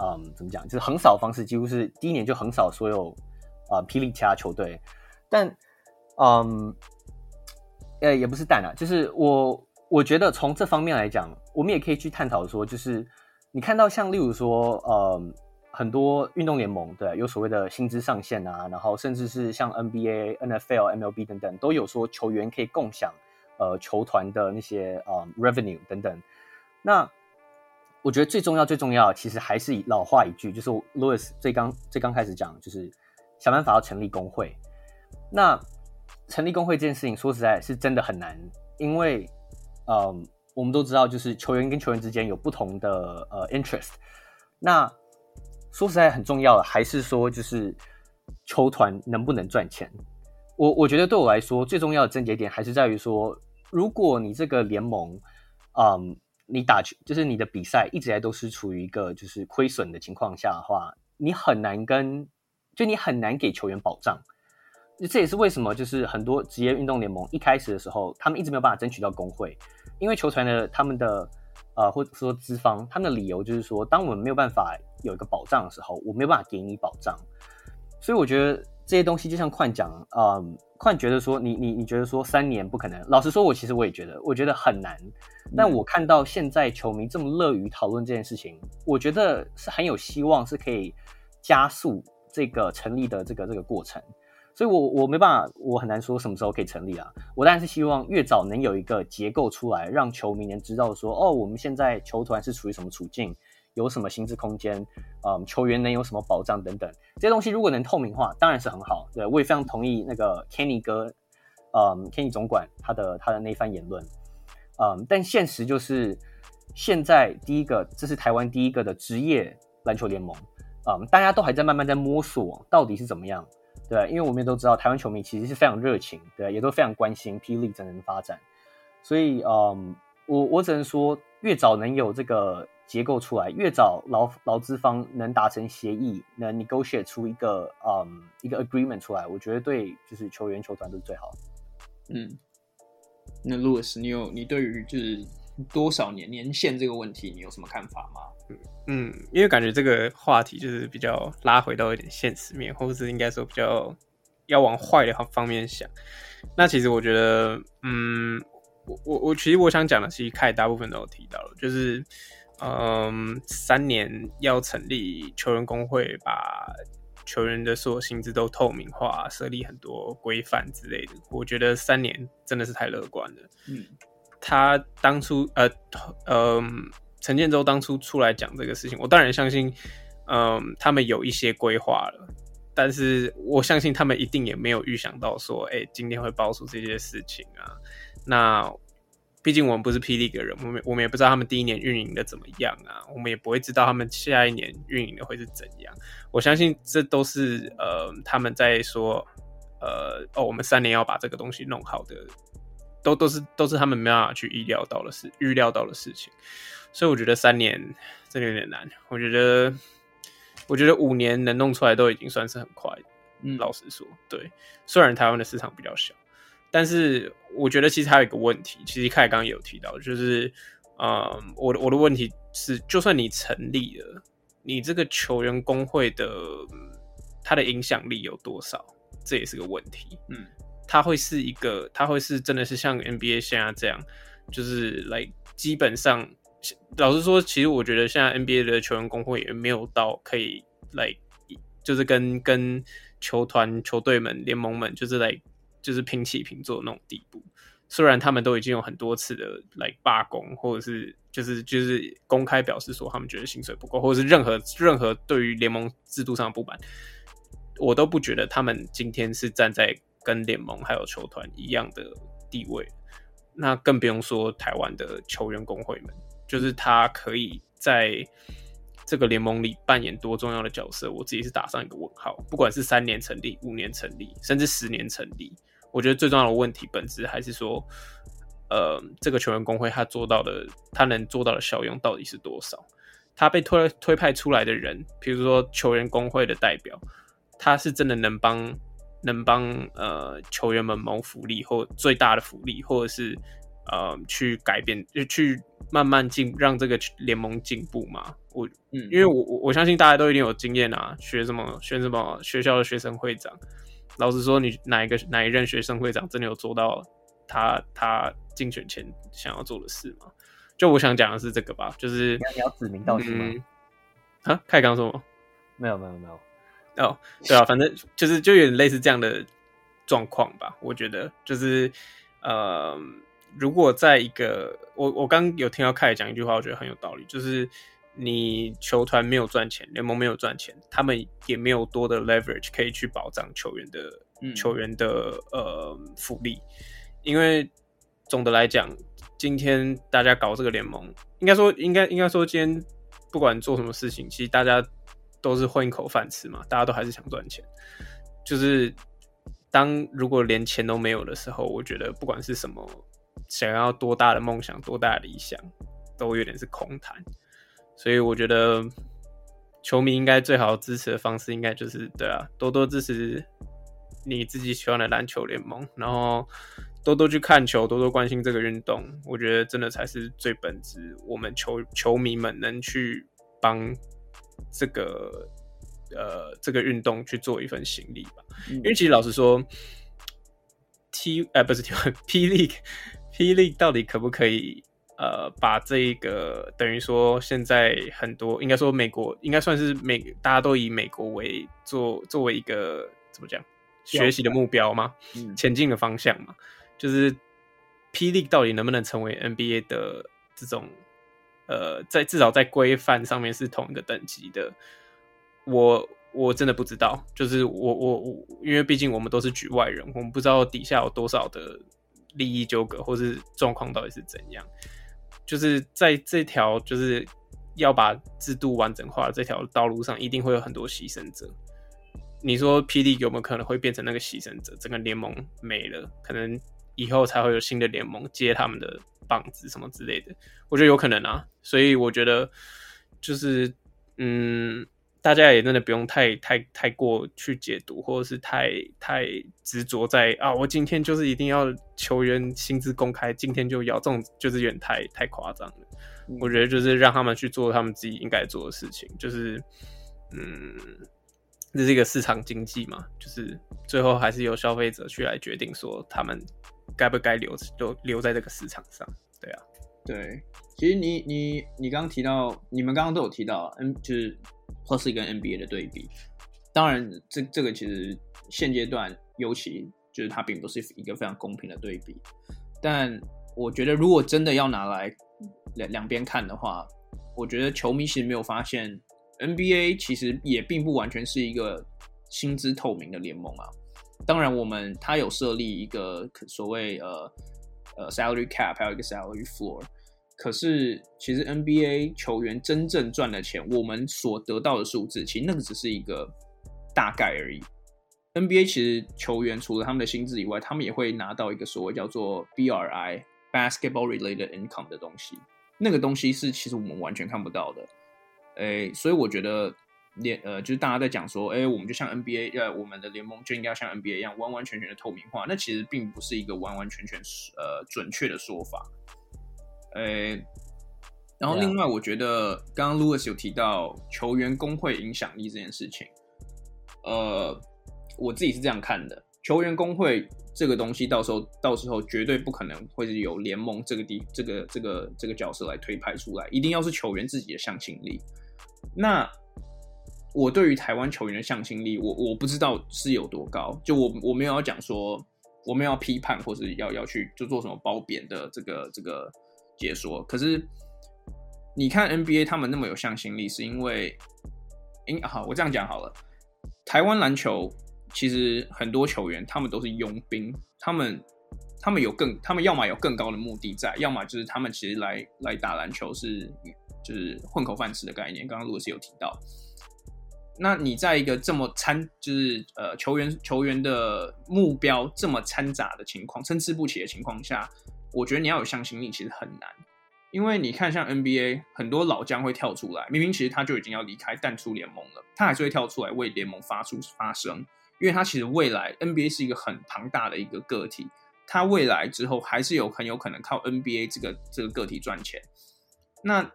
嗯怎么讲就是横扫方式，几乎是第一年就横扫所有啊、霹雳其他球队，但嗯呃也不是但啊，就是我我觉得从这方面来讲，我们也可以去探讨说就是。你看到像例如说，呃，很多运动联盟对，有所谓的薪资上限啊，然后甚至是像 NBA、NFL、MLB 等等，都有说球员可以共享呃球团的那些呃 revenue 等等。那我觉得最重要、最重要，其实还是以老话一句，就是 Louis 最刚最刚开始讲，就是想办法要成立工会。那成立工会这件事情，说实在是真的很难，因为嗯。我们都知道，就是球员跟球员之间有不同的呃 interest。那说实在很重要的，还是说就是球团能不能赚钱？我我觉得对我来说最重要的症结点还是在于说，如果你这个联盟，嗯，你打球就是你的比赛一直来都是处于一个就是亏损的情况下的话，你很难跟就你很难给球员保障。这也是为什么就是很多职业运动联盟一开始的时候，他们一直没有办法争取到工会，因为球团的他们的呃或者说资方他们的理由就是说，当我们没有办法有一个保障的时候，我没有办法给你保障。所以我觉得这些东西就像宽讲，嗯，宽觉得说你你你觉得说三年不可能。老实说，我其实我也觉得，我觉得很难。但我看到现在球迷这么乐于讨论这件事情，我觉得是很有希望，是可以加速这个成立的这个这个过程。所以我我没办法，我很难说什么时候可以成立啊。我当然是希望越早能有一个结构出来，让球迷能知道说，哦，我们现在球团是处于什么处境。有什么薪资空间？嗯，球员能有什么保障等等这些东西，如果能透明化，当然是很好。对，我也非常同意那个 Kenny 哥，嗯，Kenny 总管他的他的那番言论。嗯，但现实就是，现在第一个，这是台湾第一个的职业篮球联盟。嗯，大家都还在慢慢在摸索到底是怎么样。对，因为我们也都知道，台湾球迷其实是非常热情，对，也都非常关心 P. League 整个的发展。所以，嗯，我我只能说，越早能有这个。结构出来，越早劳劳资方能达成协议，能 negotiate 出一个嗯一个 agreement 出来，我觉得对就是球员球团都是最好。嗯，那 Louis，你有你对于就是多少年年限这个问题，你有什么看法吗？嗯嗯，因为感觉这个话题就是比较拉回到一点现实面，或者是应该说比较要往坏的方面想。那其实我觉得，嗯，我我我其实我想讲的，其实凯大部分都有提到了，就是。嗯，三年要成立球员工会，把球员的所有薪资都透明化，设立很多规范之类的。我觉得三年真的是太乐观了。嗯，他当初呃呃，陈建州当初出来讲这个事情，我当然相信，嗯，他们有一些规划了，但是我相信他们一定也没有预想到说，哎，今天会爆出这些事情啊。那。毕竟我们不是霹雳的人，我们我们也不知道他们第一年运营的怎么样啊，我们也不会知道他们下一年运营的会是怎样。我相信这都是呃他们在说呃哦，我们三年要把这个东西弄好的，都都是都是他们没办法去意料到的事，预料到的事情。所以我觉得三年真的有点难。我觉得我觉得五年能弄出来都已经算是很快。嗯，老实说，对，虽然台湾的市场比较小。但是我觉得其实还有一个问题，其实凯刚刚也有提到，就是，嗯，我的我的问题是，就算你成立了，你这个球员工会的它的影响力有多少？这也是个问题。嗯，它会是一个，它会是真的是像 NBA 现在这样，就是来基本上，老实说，其实我觉得现在 NBA 的球员工会也没有到可以来，就是跟跟球团、球队们、联盟们，就是来。就是平起平坐那种地步，虽然他们都已经有很多次的来罢工，或者是就是就是公开表示说他们觉得薪水不够，或者是任何任何对于联盟制度上的不满，我都不觉得他们今天是站在跟联盟还有球团一样的地位。那更不用说台湾的球员工会们，就是他可以在。这个联盟里扮演多重要的角色，我自己是打上一个问号。不管是三年成立、五年成立，甚至十年成立，我觉得最重要的问题本质还是说，呃，这个球员工会他做到的，他能做到的效用到底是多少？他被推推派出来的人，比如说球员工会的代表，他是真的能帮能帮呃球员们谋福利或最大的福利，或者是呃去改变，就去慢慢进让这个联盟进步嘛？我嗯，因为我我我相信大家都一定有经验啊，学什么学什么学校的学生会长。老实说，你哪一个哪一任学生会长真的有做到他他竞选前想要做的事吗？就我想讲的是这个吧，就是你要指名道姓吗？啊，开刚说吗？没有没有没有。哦，对啊，反正就是就有点类似这样的状况吧。我觉得就是呃，如果在一个我我刚有听到凯讲一句话，我觉得很有道理，就是。你球团没有赚钱，联盟没有赚钱，他们也没有多的 leverage 可以去保障球员的、嗯、球员的呃福利，因为总的来讲，今天大家搞这个联盟，应该说应该应该说今天不管做什么事情，其实大家都是混一口饭吃嘛，大家都还是想赚钱。就是当如果连钱都没有的时候，我觉得不管是什么想要多大的梦想，多大的理想。都有点是空谈。所以我觉得球迷应该最好支持的方式，应该就是对啊，多多支持你自己喜欢的篮球联盟，然后多多去看球，多多关心这个运动。我觉得真的才是最本质，我们球球迷们能去帮这个呃这个运动去做一份行李吧。嗯、因为其实老实说，T 哎、呃、不是 T P League 到底可不可以？呃，把这个等于说，现在很多应该说美国应该算是美，大家都以美国为作作为一个怎么讲学习的目标嘛，嗯、前进的方向嘛，就是 P League 到底能不能成为 NBA 的这种呃，在至少在规范上面是同一个等级的，我我真的不知道，就是我我我，因为毕竟我们都是局外人，我们不知道底下有多少的利益纠葛或是状况到底是怎样。就是在这条就是要把制度完整化的这条道路上，一定会有很多牺牲者。你说 P. League 有没有可能会变成那个牺牲者？整个联盟没了，可能以后才会有新的联盟接他们的棒子什么之类的。我觉得有可能啊，所以我觉得就是嗯。大家也真的不用太太太过去解读，或者是太太执着在啊，我今天就是一定要球员薪资公开，今天就要这种，就是有点太太夸张了。嗯、我觉得就是让他们去做他们自己应该做的事情，就是嗯，这是一个市场经济嘛，就是最后还是由消费者去来决定说他们该不该留留留在这个市场上。对啊，对，其实你你你刚刚提到，你们刚刚都有提到，嗯，就是。Plus 跟 NBA 的对比，当然这这个其实现阶段尤其就是它并不是一个非常公平的对比，但我觉得如果真的要拿来两两边看的话，我觉得球迷其实没有发现 NBA 其实也并不完全是一个薪资透明的联盟啊。当然我们它有设立一个所谓呃呃 salary cap，还有一个 salary floor。可是，其实 NBA 球员真正赚的钱，我们所得到的数字，其实那个只是一个大概而已。NBA 其实球员除了他们的薪资以外，他们也会拿到一个所谓叫做 BRI（Basketball Related Income） 的东西。那个东西是其实我们完全看不到的。诶，所以我觉得联呃，就是大家在讲说，诶，我们就像 NBA，呃，我们的联盟就应该要像 NBA 一样，完完全全的透明化。那其实并不是一个完完全全呃准确的说法。诶、欸，然后另外，我觉得刚刚 Louis 有提到球员工会影响力这件事情，呃，我自己是这样看的，球员工会这个东西，到时候到时候绝对不可能会是由联盟这个地这个这个这个角色来推派出来，一定要是球员自己的向心力。那我对于台湾球员的向心力，我我不知道是有多高，就我我没有要讲说，我没有要批判或是要要去就做什么褒贬的这个这个。解说，可是你看 NBA 他们那么有向心力，是因为，因好，我这样讲好了。台湾篮球其实很多球员他们都是佣兵，他们他们有更，他们要么有更高的目的在，要么就是他们其实来来打篮球是就是混口饭吃的概念。刚刚陆老师有提到，那你在一个这么掺，就是呃球员球员的目标这么掺杂的情况，参差不齐的情况下。我觉得你要有向心力其实很难，因为你看像 NBA 很多老将会跳出来，明明其实他就已经要离开淡出联盟了，他还是会跳出来为联盟发出发声，因为他其实未来 NBA 是一个很庞大的一个个体，他未来之后还是有很有可能靠 NBA 这个这个个体赚钱。那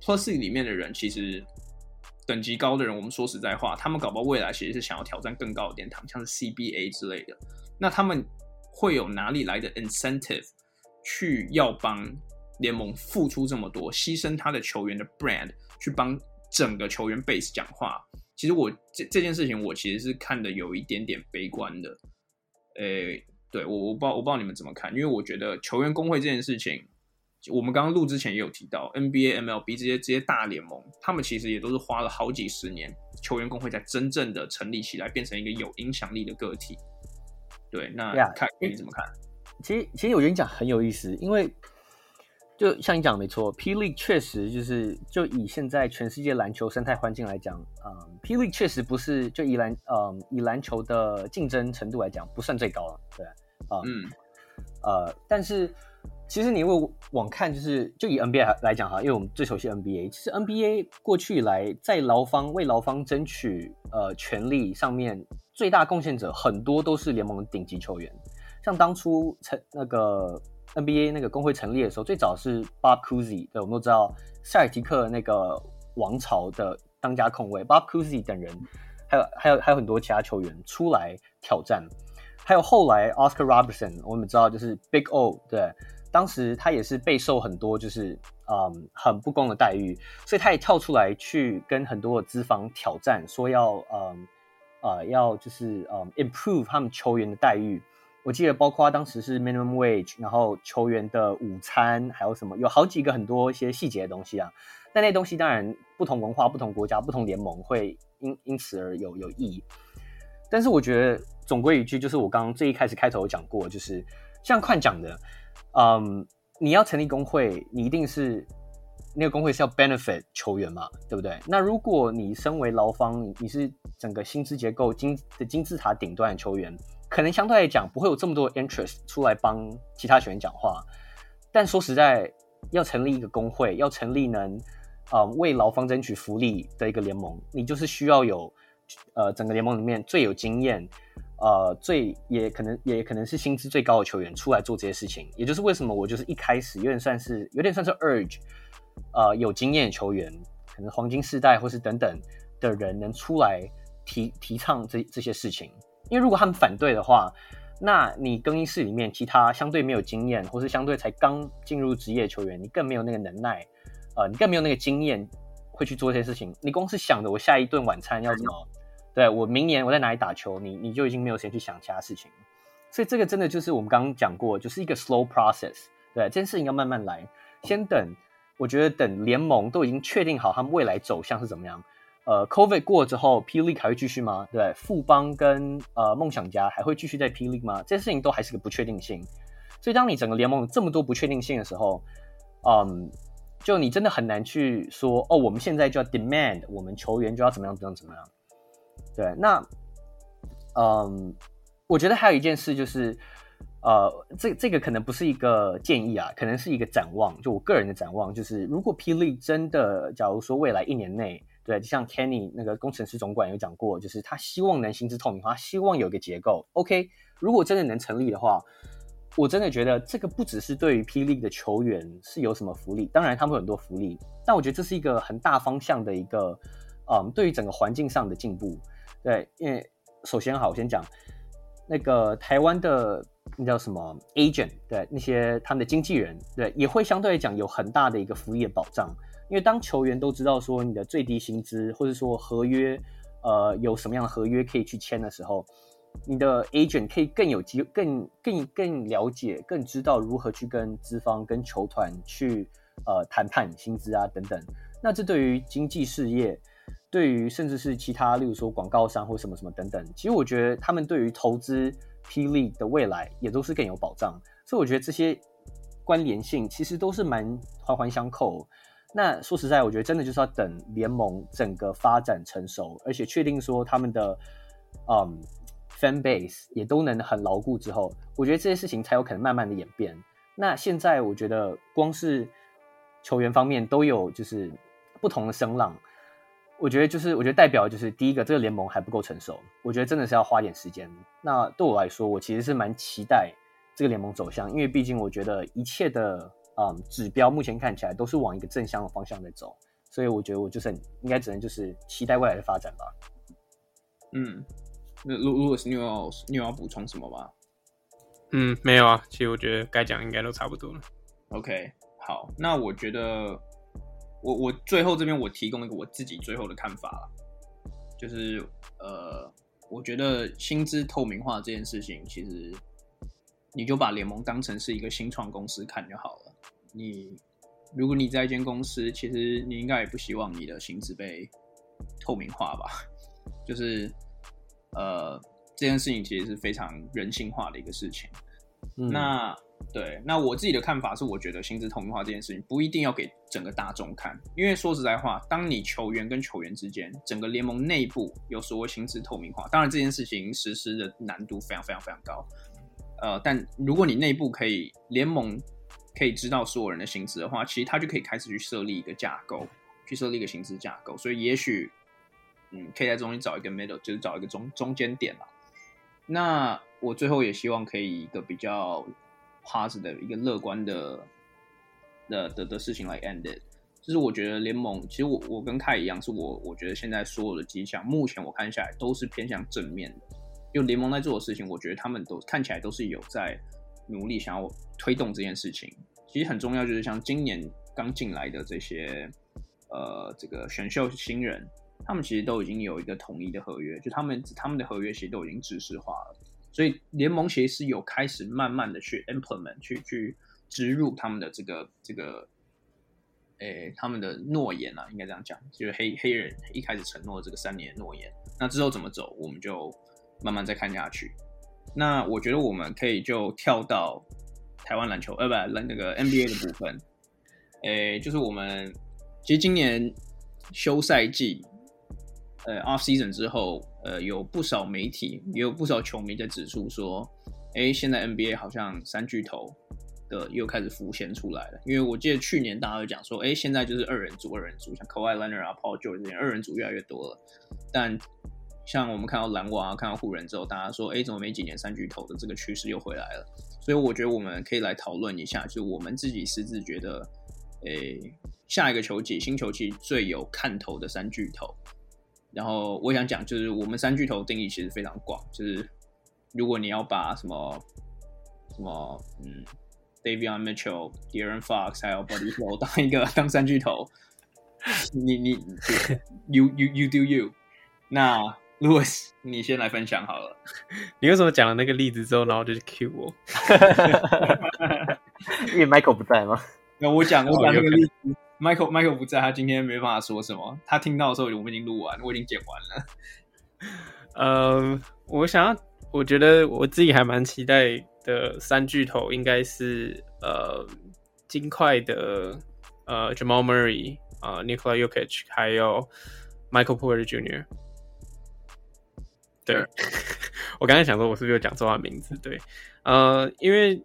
Plus 里面的人其实等级高的人，我们说实在话，他们搞不好未来其实是想要挑战更高的殿堂，像是 CBA 之类的，那他们会有哪里来的 incentive？去要帮联盟付出这么多，牺牲他的球员的 brand 去帮整个球员 base 讲话。其实我这这件事情，我其实是看的有一点点悲观的。诶，对，我我不知道我不知道你们怎么看，因为我觉得球员工会这件事情，我们刚刚录之前也有提到，NBA、MLB 这些这些大联盟，他们其实也都是花了好几十年，球员工会才真正的成立起来，变成一个有影响力的个体。对，那看 Yeah. 你怎么看？其实，其实我跟你讲很有意思，因为就像你讲的没错，P League 确实就是就以现在全世界篮球生态环境来讲，嗯，P League 确实不是就以篮嗯以篮球的竞争程度来讲不算最高了，对，嗯，嗯呃，但是其实你会往看，就是就以 NBA 来讲哈，因为我们最熟悉 NBA，其实 NBA 过去以来在劳方为劳方争取呃权利上面，最大贡献者很多都是联盟顶级球员。像当初成那个 NBA 那个工会成立的时候，最早是 Bob Cousy，对，我们都知道塞尔提克那个王朝的当家控卫 Bob Cousy 等人，还有还有还有很多其他球员出来挑战，还有后来 Oscar Robertson，我们知道就是 Big O，对。当时他也是备受很多就是嗯很不公的待遇，所以他也跳出来去跟很多的资方挑战，说要嗯呃要就是嗯 improve 他们球员的待遇。我记得包括当时是 minimum wage，然后球员的午餐还有什么，有好几个很多一些细节的东西啊。但那东西当然不同文化、不同国家、不同联盟会因因此而有有异。但是我觉得总归一句，就是我刚刚最一开始开头有讲过，就是像快讲的。嗯，你要成立工会，你一定是那个工会是要 benefit 球员嘛，对不对？那如果你身为劳方，你是整个薪资结构金的金字塔顶端的球员，可能相对来讲不会有这么多 interest 出来帮其他球员讲话。但说实在，要成立一个工会，要成立能呃为劳方争取福利的一个联盟，你就是需要有呃整个联盟里面最有经验。呃，最也可能也可能是薪资最高的球员出来做这些事情，也就是为什么我就是一开始有点算是有点算是 urge，呃，有经验的球员，可能黄金世代或是等等的人能出来提提倡这这些事情，因为如果他们反对的话，那你更衣室里面其他相对没有经验或是相对才刚进入职业球员，你更没有那个能耐，呃，你更没有那个经验会去做这些事情，你光是想着我下一顿晚餐要怎么。对，我明年我在哪里打球，你你就已经没有时间去想其他事情，所以这个真的就是我们刚刚讲过，就是一个 slow process。对，这件事情要慢慢来，先等。我觉得等联盟都已经确定好他们未来走向是怎么样。呃，COVID 过了之后，P League 还会继续吗？对，富邦跟呃梦想家还会继续在 P League 吗？这件事情都还是个不确定性。所以当你整个联盟有这么多不确定性的时候，嗯，就你真的很难去说哦，我们现在就要 demand 我们球员就要怎么样怎么样怎么样。对，那，嗯，我觉得还有一件事就是，呃，这这个可能不是一个建议啊，可能是一个展望，就我个人的展望，就是如果霹雳真的，假如说未来一年内，对，就像 Kenny 那个工程师总管有讲过，就是他希望能薪资透明化，希望有个结构。OK，如果真的能成立的话，我真的觉得这个不只是对于霹雳的球员是有什么福利，当然他们有很多福利，但我觉得这是一个很大方向的一个，嗯，对于整个环境上的进步。对，因为首先好，我先讲那个台湾的那叫什么 agent，对，那些他们的经纪人，对，也会相对来讲有很大的一个福利的保障。因为当球员都知道说你的最低薪资，或者说合约，呃，有什么样的合约可以去签的时候，你的 agent 可以更有机，更更更了解，更知道如何去跟资方、跟球团去呃谈判薪资啊等等。那这对于经纪事业。对于甚至是其他，例如说广告商或什么什么等等，其实我觉得他们对于投资 P League 的未来也都是更有保障，所以我觉得这些关联性其实都是蛮环环相扣。那说实在，我觉得真的就是要等联盟整个发展成熟，而且确定说他们的嗯 fan base 也都能很牢固之后，我觉得这些事情才有可能慢慢的演变。那现在我觉得光是球员方面都有就是不同的声浪。我觉得就是，我觉得代表就是第一个，这个联盟还不够成熟。我觉得真的是要花点时间。那对我来说，我其实是蛮期待这个联盟走向，因为毕竟我觉得一切的嗯指标目前看起来都是往一个正向的方向在走，所以我觉得我就是应该只能就是期待未来的发展吧。嗯，那如如果是你有你有要补充什么吗？嗯，没有啊，其实我觉得该讲应该都差不多了。OK，好，那我觉得。我我最后这边我提供一个我自己最后的看法了，就是呃，我觉得薪资透明化这件事情，其实你就把联盟当成是一个新创公司看就好了。你如果你在一间公司，其实你应该也不希望你的薪资被透明化吧？就是呃，这件事情其实是非常人性化的一个事情。嗯、那。对，那我自己的看法是，我觉得薪资透明化这件事情不一定要给整个大众看，因为说实在话，当你球员跟球员之间，整个联盟内部有所谓薪资透明化，当然这件事情实施的难度非常非常非常高，呃，但如果你内部可以联盟可以知道所有人的薪资的话，其实他就可以开始去设立一个架构，去设立一个薪资架构。所以也许，嗯，可以在中间找一个 middle，就是找一个中中间点嘛。那我最后也希望可以一个比较 positive 一个乐观的的的的事情来 end it。就是我觉得联盟，其实我我跟凯一样，是我我觉得现在所有的迹象，目前我看下来都是偏向正面的。就联盟在做的事情，我觉得他们都看起来都是有在努力想要推动这件事情。其实很重要，就是像今年刚进来的这些呃这个选秀新人，他们其实都已经有一个统一的合约，就他们他们的合约其实都已经制式化了。所以联盟其实是有开始慢慢的去 implement 去去植入他们的这个这个。诶、他们的诺言啊，应该这样讲，就是黑黑人一开始承诺这个三年诺言，那之后怎么走，我们就慢慢再看下去。那我觉得我们可以就跳到台湾篮球，呃，不，那个 NBA 的部分。诶、就是我们其实今年休赛季，呃，off season 之后，呃，有不少媒体也有不少球迷在指出说，诶、欸，现在 NBA 好像三巨头。的又开始浮现出来了，因为我记得去年大家都讲说，哎，现在就是二人组，二人组，像 Kawhi Leonard 啊、Paul George 这些二人组越来越多了。但像我们看到篮网啊、看到湖人之后，大家说，哎，怎么没几年三巨头的这个趋势又回来了？所以我觉得我们可以来讨论一下，就我们自己私自觉得，哎，下一个球季、新球季最有看头的三巨头。然后我想讲，就是我们三巨头定义其实非常广，就是如果你要把什么什么，嗯。Davion Mitchell、De'Aaron Fox 还有 Buddy Hield 当一个 当三巨头，你你 you you you do you。那 Louis，你先来分享好了。你为什么讲了那个例子之后，然后就是 cue 我？因为 Michael 不在吗？那我讲我讲那个例子，Michael Michael 不在，他今天没办法说什么。他听到的时候，我们已经录完，我已经剪完了。呃，我想要，我觉得我自己还蛮期待。的三巨头应该是呃，金块的呃，Jamal Murray 啊、呃，Nikola y o k i c 还有 Michael Porter Jr. 对，我刚才想说，我是不是有讲错他名字？对，呃，因为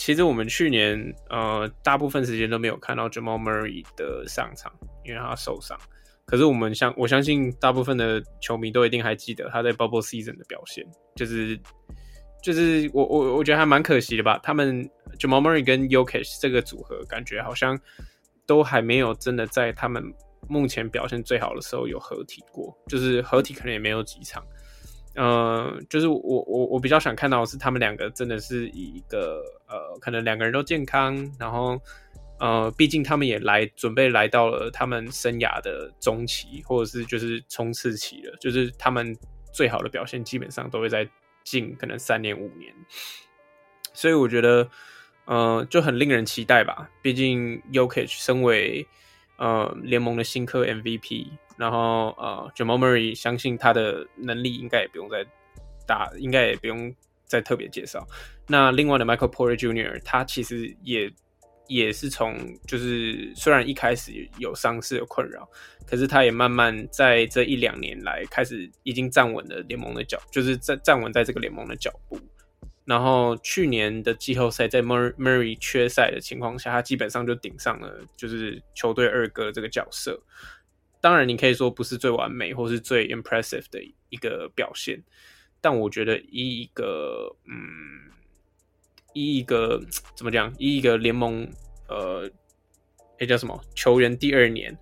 其实我们去年呃，大部分时间都没有看到 Jamal Murray 的上场，因为他受伤。可是我们相我相信，大部分的球迷都一定还记得他在 Bubble Season 的表现，就是。就是我我我觉得还蛮可惜的吧，他们 Jamal Murray 跟 y o k i s h 这个组合，感觉好像都还没有真的在他们目前表现最好的时候有合体过，就是合体可能也没有几场。呃，就是我我我比较想看到的是他们两个真的是以一个呃，可能两个人都健康，然后呃，毕竟他们也来准备来到了他们生涯的中期，或者是就是冲刺期了，就是他们最好的表现基本上都会在。近可能三年五年，所以我觉得，呃，就很令人期待吧。毕竟 Jokic 身为呃联盟的新科 MVP，然后呃 Jamal Murray 相信他的能力应该也不用再打，应该也不用再特别介绍。那另外的 Michael Porter Jr. 他其实也。也是从就是虽然一开始有伤势的困扰，可是他也慢慢在这一两年来开始已经站稳了联盟的脚，就是站站稳在这个联盟的脚步。然后去年的季后赛在 Murray 缺赛的情况下，他基本上就顶上了就是球队二哥这个角色。当然，你可以说不是最完美或是最 impressive 的一个表现，但我觉得以一个嗯。以一个怎么讲？以一个联盟，呃，那叫什么球员第二年，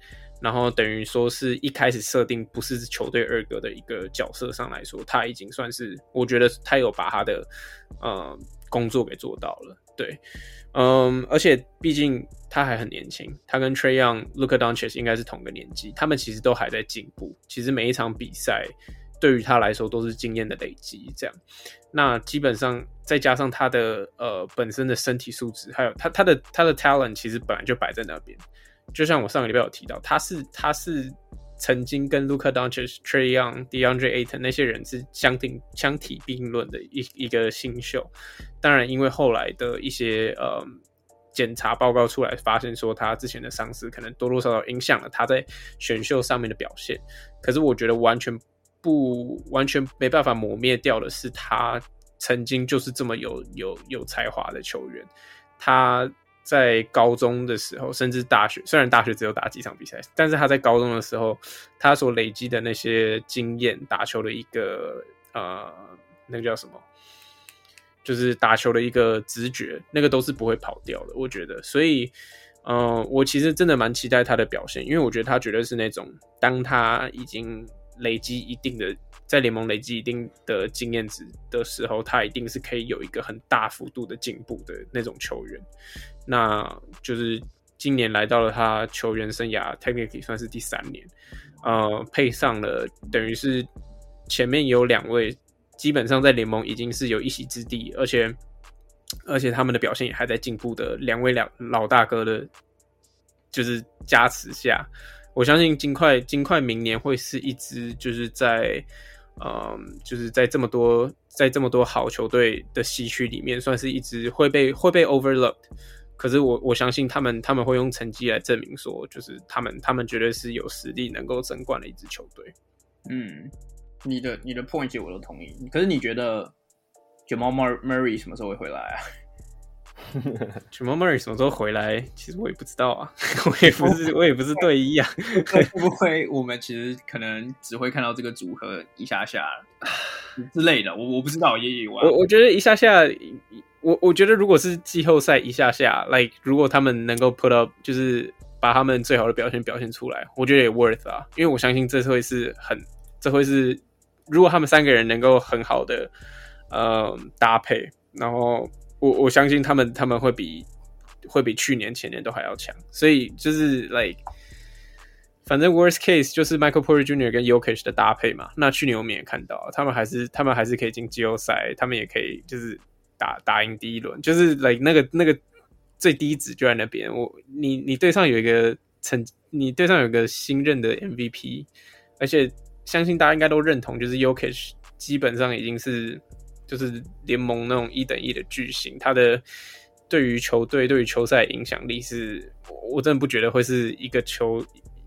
然后等于说是一开始设定不是球队二哥的一个角色上来说，他已经算是我觉得他有把他的呃工作给做到了。对，嗯，而且毕竟他还很年轻，他跟 Trey Young、Luka Doncic 应该是同个年纪，他们其实都还在进步。其实每一场比赛。对于他来说都是经验的累积，这样，那基本上再加上他的呃本身的身体素质，还有他他的他的 talent，其实本来就摆在那边。就像我上个礼拜有提到，他是他是曾经跟 Luka Doncic、Trey Young、DeAndre Ayton 那些人是相挺相提并论的一一个新秀。当然，因为后来的一些呃检查报告出来，发现说他之前的伤势可能多多少少影响了他在选秀上面的表现。可是我觉得完全。不完全没办法磨灭掉的是，他曾经就是这么有有有才华的球员。他在高中的时候，甚至大学，虽然大学只有打几场比赛，但是他在高中的时候，他所累积的那些经验，打球的一个呃，那个叫什么？就是打球的一个直觉，那个都是不会跑掉的。我觉得，所以，嗯、呃，我其实真的蛮期待他的表现，因为我觉得他绝对是那种，当他已经累积一定的。在联盟累积一定的经验值的时候，他一定是可以有一个很大幅度的进步的那种球员。那就是今年来到了他球员生涯，technically 算是第三年，呃，配上了等于是前面有两位基本上在联盟已经是有一席之地，而且而且他们的表现也还在进步的两位两老大哥的，就是加持下，我相信金块金块明年会是一支就是在。嗯，就是在这么多在这么多好球队的西区里面，算是一支会被会被 overlooked。可是我我相信他们他们会用成绩来证明说，就是他们他们绝对是有实力能够争冠的一支球队。嗯，你的你的 point 我都同意。可是你觉得 Jamal Murray 什么时候会回来啊？Jamal Murray 什么时候回来？其实我也不知道啊，我也不是，我也不是队医啊。会 不会我们其实可能只会看到这个组合一下下 之类的？我我不知道，也有。我我觉得一下下，我我觉得如果是季后赛一下下，like 如果他们能够 put up，就是把他们最好的表现表现出来，我觉得也 worth 啊。因为我相信这会是很，这会是如果他们三个人能够很好的呃搭配，然后。我我相信他们他们会比会比去年前年都还要强，所以就是 like，反正 worst case 就是 Michael Porter Jr. 跟 Yokish 的搭配嘛。那去年我们也看到，他们还是他们还是可以进季后赛，他们也可以就是打打赢第一轮，就是 like 那个那个最低值就在那边。我你你队上有一个成，你队上有一个新任的 MVP，而且相信大家应该都认同，就是 UKE 基本上已经是。就是联盟那种一等一的巨星，他的对于球队、对于球赛影响力是，我真的不觉得会是一个球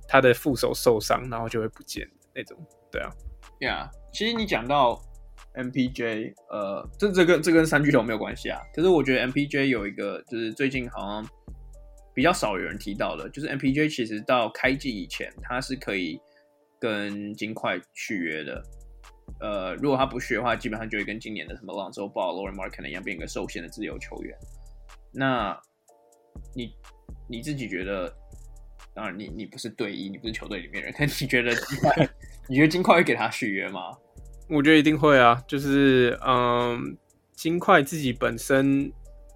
他的副手受伤，然后就会不见那种。对啊，对啊。其实你讲到 MPJ，呃，这这跟这跟三巨头没有关系啊。可是我觉得 MPJ 有一个，就是最近好像比较少有人提到的，就是 MPJ 其实到开季以前，他是可以跟金块续约的。呃，如果他不续的话，基本上就会跟今年的什么 Lonzo Ball、Lauri Markkanen 一样，变一个受限的自由球员。那你你自己觉得？当然你，你你不是队医，你不是球队里面人，可是你觉得金块？你觉得金块会给他续约吗？我觉得一定会啊。就是嗯，金块自己本身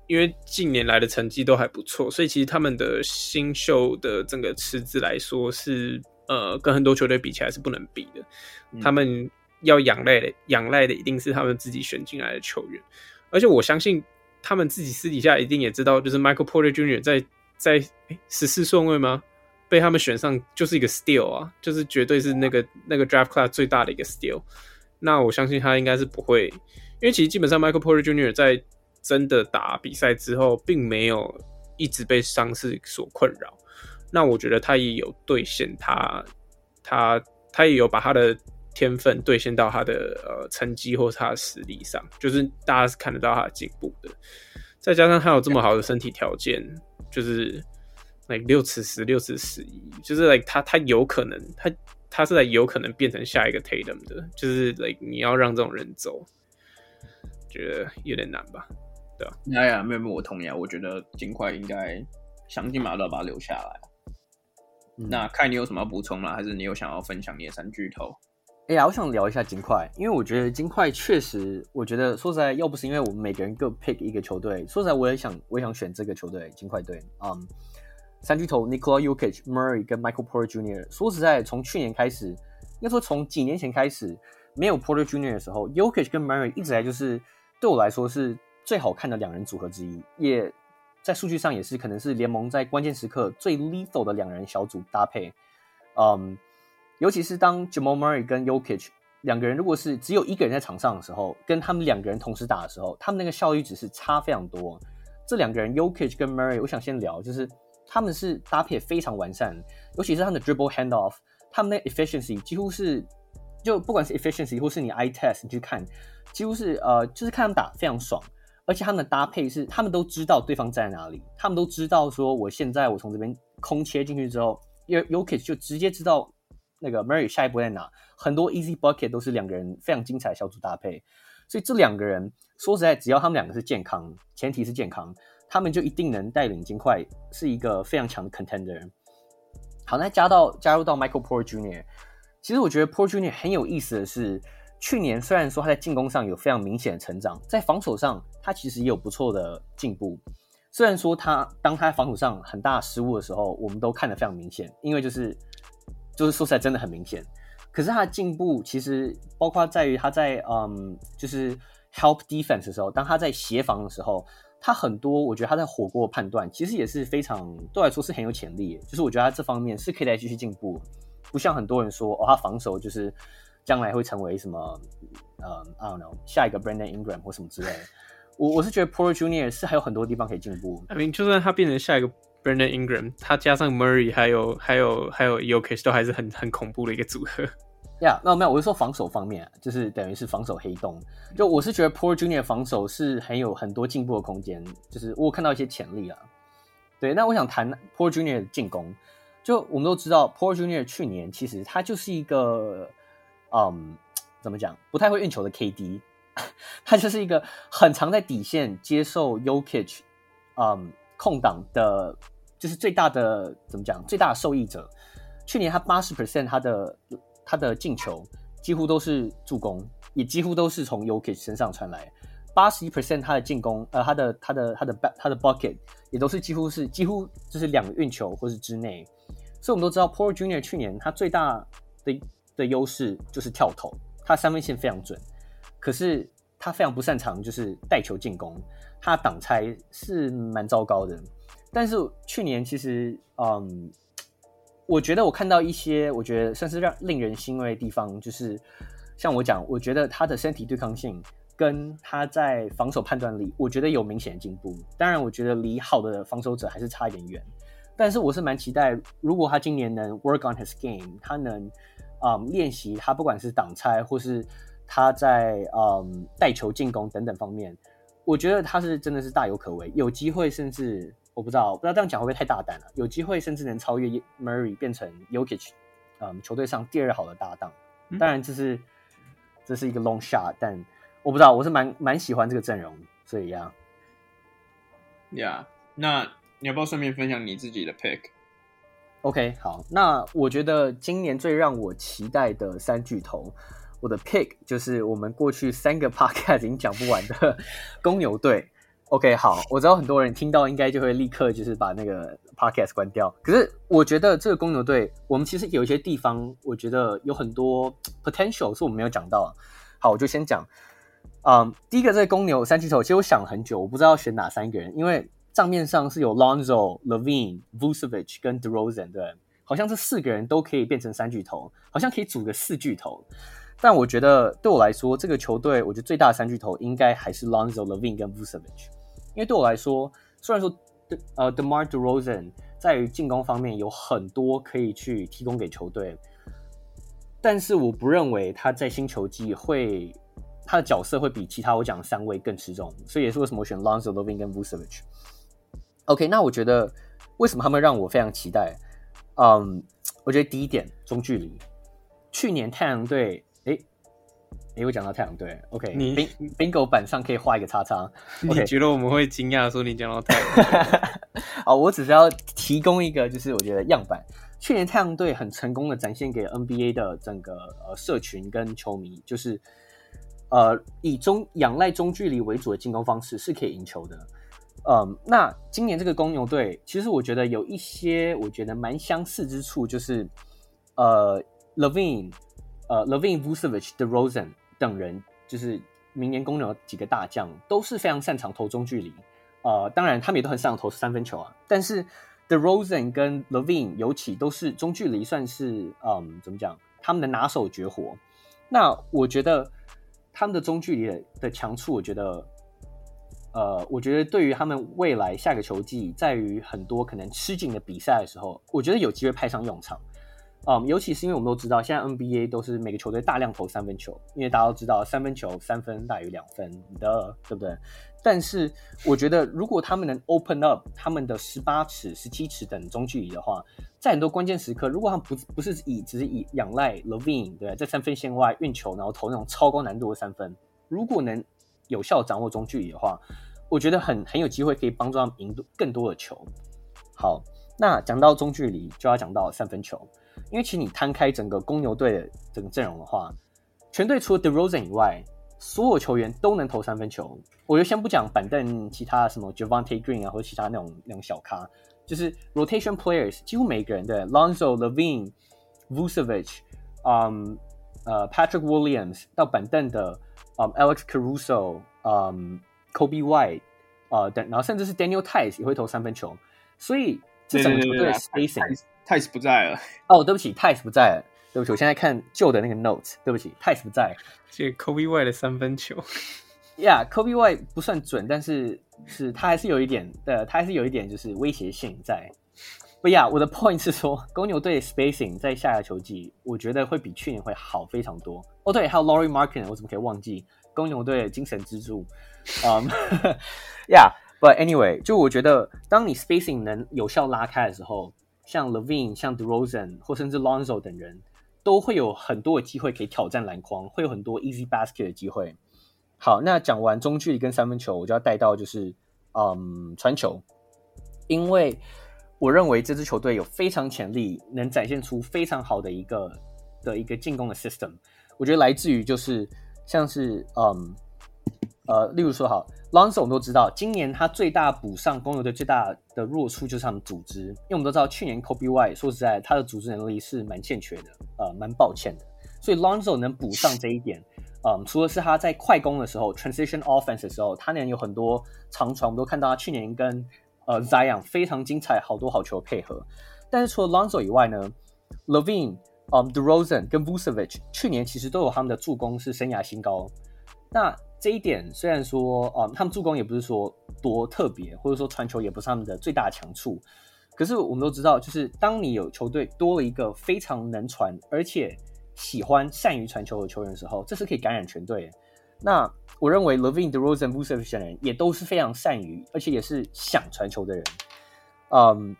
因为近年来的成绩都还不错，所以其实他们的新秀的整个池子来说是呃，跟很多球队比起来是不能比的。嗯、他们。要仰赖的，仰赖的一定是他们自己选进来的球员，而且我相信他们自己私底下一定也知道，就是 Michael Porter Jr. 在在十四顺位吗？被他们选上就是一个 steal 啊，就是绝对是那个那个 draft class 最大的一个 steal。那我相信他应该是不会，因为其实基本上 Michael Porter Jr. 在真的打比赛之后，并没有一直被伤势所困扰。那我觉得他也有兑现他他他也有把他的。天分兑现到他的呃成绩或是他的实力上，就是大家是看得到他的进步的。再加上他有这么好的身体条件，就是 like 六尺十六尺十一，就是 like 他他有可能他他是在有可能变成下一个 Tatum 的，就是 like 你要让这种人走，觉得有点难吧？对吧？哎呀，没有没有，我同意啊，我觉得尽快应该想尽办法把他留下来。嗯、那看你有什么要补充吗？还是你有想要分享你的三巨头？哎呀，我想聊一下金块，因为我觉得金块确实，我觉得说实在，要不是因为我们每个人各 pick 一个球队，说实在，我也想，我也想选这个球队，金块队。嗯、um，三巨头 Nikola Jokic、Murray 跟 Michael Porter Jr. 说实在，从去年开始，应该说从几年前开始，没有 Porter Jr. 的时候，Jokic 跟 Murray 一直来就是对我来说是最好看的两人组合之一，也在数据上也是可能是联盟在关键时刻最 lethal 的两人小组搭配。嗯、尤其是当 Jamal Murray 跟 y o k i c h 两个人如果是只有一个人在场上的时候，跟他们两个人同时打的时候，他们那个效率只是差非常多。这两个人 y o k i c h 跟 Murray，我想先聊，就是他们是搭配非常完善，尤其是他们的 dribble handoff，他们的 efficiency 几乎是，就不管是 efficiency 或是你 eye test 你去看，几乎是呃，就是看他们打非常爽。而且他们的搭配是，他们都知道对方在哪里，他们都知道说，我现在我从这边空切进去之后，Jokic 就直接知道那个 Murray 下一步在哪。很多 easy bucket 都是两个人非常精彩的小组搭配，所以这两个人说实在，只要他们两个是健康，前提是健康，他们就一定能带领金块是一个非常强的 contender。好，那加到加入到 Michael Porter Jr.，其实我觉得 Porter Jr. 很有意思的是。去年虽然说他在进攻上有非常明显的成长，在防守上他其实也有不错的进步。虽然说他当他防守上很大失误的时候，我们都看得非常明显，因为就是就是说实在真的很明显。可是他的进步其实包括在于他在嗯，就是 help defense 的时候，当他在协防的时候，他很多我觉得他在火锅判断其实也是非常对来说是很有潜力。就是我觉得他这方面是可以再继续进步，不像很多人说哦，他防守就是。将来会成为什么？呃、um,，I don't know，下一个 Brandon Ingram 或什么之类的。我我是觉得 Porter Junior 是还有很多地方可以进步。I mean，就算他变成下一个 Brandon Ingram，他加上 Murray，还有还有还有 Jokic 都还是很很恐怖的一个组合。呀，那没有，我是说防守方面，就是等于是防守黑洞。就我是觉得 Porter Junior 防守是很有很多进步的空间，就是我有看到一些潜力啊。对，那我想谈 Porter Junior 的进攻。就我们都知道，Porter Junior 去年其实他就是一个。嗯怎么讲？不太会运球的 KD，他就是一个很常在底线接受 Jokic，嗯，um, 空档的，就是最大的怎么讲？最大的受益者。去年他八十 percent 他的他的进球几乎都是助攻，也几乎都是从 Jokic 身上传来。八十一 percent 他的进攻，呃，他的他的他的 b 他的 bucket 也都是几乎是几乎就是两个运球或是之内。所以我们都知道 Paul Junior 去年他最大的。的优势就是跳投，他三分线非常准，可是他非常不擅长就是带球进攻，他挡拆是蛮糟糕的。但是去年其实，嗯，我觉得我看到一些我觉得算是让令人欣慰的地方，就是像我讲，我觉得他的身体对抗性跟他在防守判断力，我觉得有明显的进步。当然，我觉得离好的防守者还是差一点远。但是我是蛮期待，如果他今年能 work on his game，他能。嗯，练习他不管是挡拆或是他在嗯带球进攻等等方面，我觉得他是真的是大有可为，有机会甚至我不知道，不知道这样讲会不会太大胆了？有机会甚至能超越 Murray，变成 Jokic，嗯，球队上第二好的搭档。当然这是这是一个 long shot，但我不知道，我是蛮蛮喜欢这个阵容，所以呀，Yeah，那你要不要顺便分享你自己的 OK，好，那我觉得今年最让我期待的三巨头，我的 pick 就是我们过去三个 podcast 已经讲不完的 公牛队。OK，好，我知道很多人听到应该就会立刻就是把那个 podcast 关掉。可是我觉得这个公牛队，我们其实有一些地方，我觉得有很多 potential 是我们没有讲到。好，我就先讲，嗯，第一个这个公牛三巨头，其实我想了很久，我不知道选哪三个人，因为。账面上是有 Lonzo、LaVine、Vucevic 跟 DeRozan，对，好像这四个人都可以变成三巨头，好像可以组个四巨头。但我觉得对我来说，这个球队我觉得最大的三巨头应该还是 Lonzo、LaVine 跟 Vucevic，因为对我来说，虽然说呃 DeMar DeRozan 在于进攻方面有很多可以去提供给球队，但是我不认为他在新球季会他的角色会比其他我讲的三位更吃重，所以也是为什么我选 Lonzo、LaVine 跟 Vucevic。OK，那我觉得为什么他们让我非常期待？嗯，我觉得第一点中距离。去年太阳队，诶诶，我讲到太阳队，OK，你 Bingo 板上可以画一个叉叉。你觉得我们会惊讶说你讲到太阳？啊，我只是要提供一个，就是我觉得样板。去年太阳队很成功的展现给 NBA 的整个呃社群跟球迷，就是呃以中仰赖中距离为主的进攻方式是可以赢球的。嗯，那今年这个公牛队，其实我觉得有一些我觉得蛮相似之处，就是呃，LaVine、呃，LaVine、Vucevic、DeRozan 等人，就是明年公牛几个大将都是非常擅长投中距离。呃，当然他们也都很擅长投三分球啊。但是 DeRozan 跟 LaVine 尤其都是中距离算是嗯，怎么讲，他们的拿手绝活。那我觉得他们的中距离的强处，我觉得。呃，我觉得对于他们未来下个球季，在于很多可能吃紧的比赛的时候，我觉得有机会派上用场。嗯，尤其是因为我们都知道，现在 NBA 都是每个球队大量投三分球，因为大家都知道三分球三分大于两分的，对不对？但是我觉得，如果他们能 open up 他们的十八尺、十七尺等中距离的话，在很多关键时刻，如果他们不不是以只是以仰赖 Levine 对，在三分线外运球，然后投那种超高难度的三分，如果能有效掌握中距离的话，我觉得很很有机会可以帮助他们赢更多的球。好，那讲到中距离，就要讲到三分球。因为其实你摊开整个公牛队的整个阵容的话，全队除了 DeRozan 以外，所有球员都能投三分球。我就先不讲板凳，其他什么 Javonte Green 啊，或者其他那种那种小咖，就是 rotation players，几乎每个人对 Lonzo、LaVine、Vucevic，嗯，呃，Patrick Williams 到板凳的，嗯，Alex Caruso，嗯，Kobe White，呃，等，然后甚至是 Daniel Tice 也会投三分球，所以这整个球队 spacing Tice 不在了哦，对不起，，Tice 不在了，对不起，我现在看旧的那个 notes，对不起，，Tice 不在。这 Kobe White 的三分球，Yeah，Kobe White 不算准，但是是他还是有一点的，他还是有一点就是威胁性在。不呀，我的 point 是说，公牛队 spacing 在下个球季，我觉得会比去年会好非常多。哦，对，还有 Laurie Markin，我怎么可以忘记公牛队的精神支柱？嗯，Yeah，but anyway，就我觉得，当你 spacing 能有效拉开的时候。像 LaVine、像 DeRozan 或甚至 Lonzo 等人，都会有很多的机会可以挑战篮筐，会有很多 easy basket 的机会。好，那讲完中距离跟三分球，我就要带到就是嗯传球，因为我认为这支球队有非常潜力，能展现出非常好的一个的一个进攻的 system。我觉得来自于就是像是嗯呃，例如说好。Lonzo 我们都知道，今年他最大补上公牛队最大的弱处就是他们组织，因为我们都知道去年 Kobe Y 说实在，他的组织能力是蛮欠缺的，呃，蛮抱歉的。所以 Lonzo 能补上这一点，嗯，除了是他在快攻的时候，transition offense 的时候，他能有很多长传，我们都看到他去年跟呃 Zion 非常精彩，好多好球配合。但是除了 Lonzo 以外呢，LaVine、嗯 DeRozan 跟 Vucevic 去年其实都有他们的助攻是生涯新高。那这一点虽然说，啊、嗯，他们助攻也不是说多特别，或者说传球也不是他们的最大强处，可是我们都知道，就是当你有球队多了一个非常能传，而且喜欢善于传球的球员的时候，这是可以感染全队。那我认为 LaVine、DeRozan、Vucevic 的人也都是非常善于，而且也是想传球的人。嗯，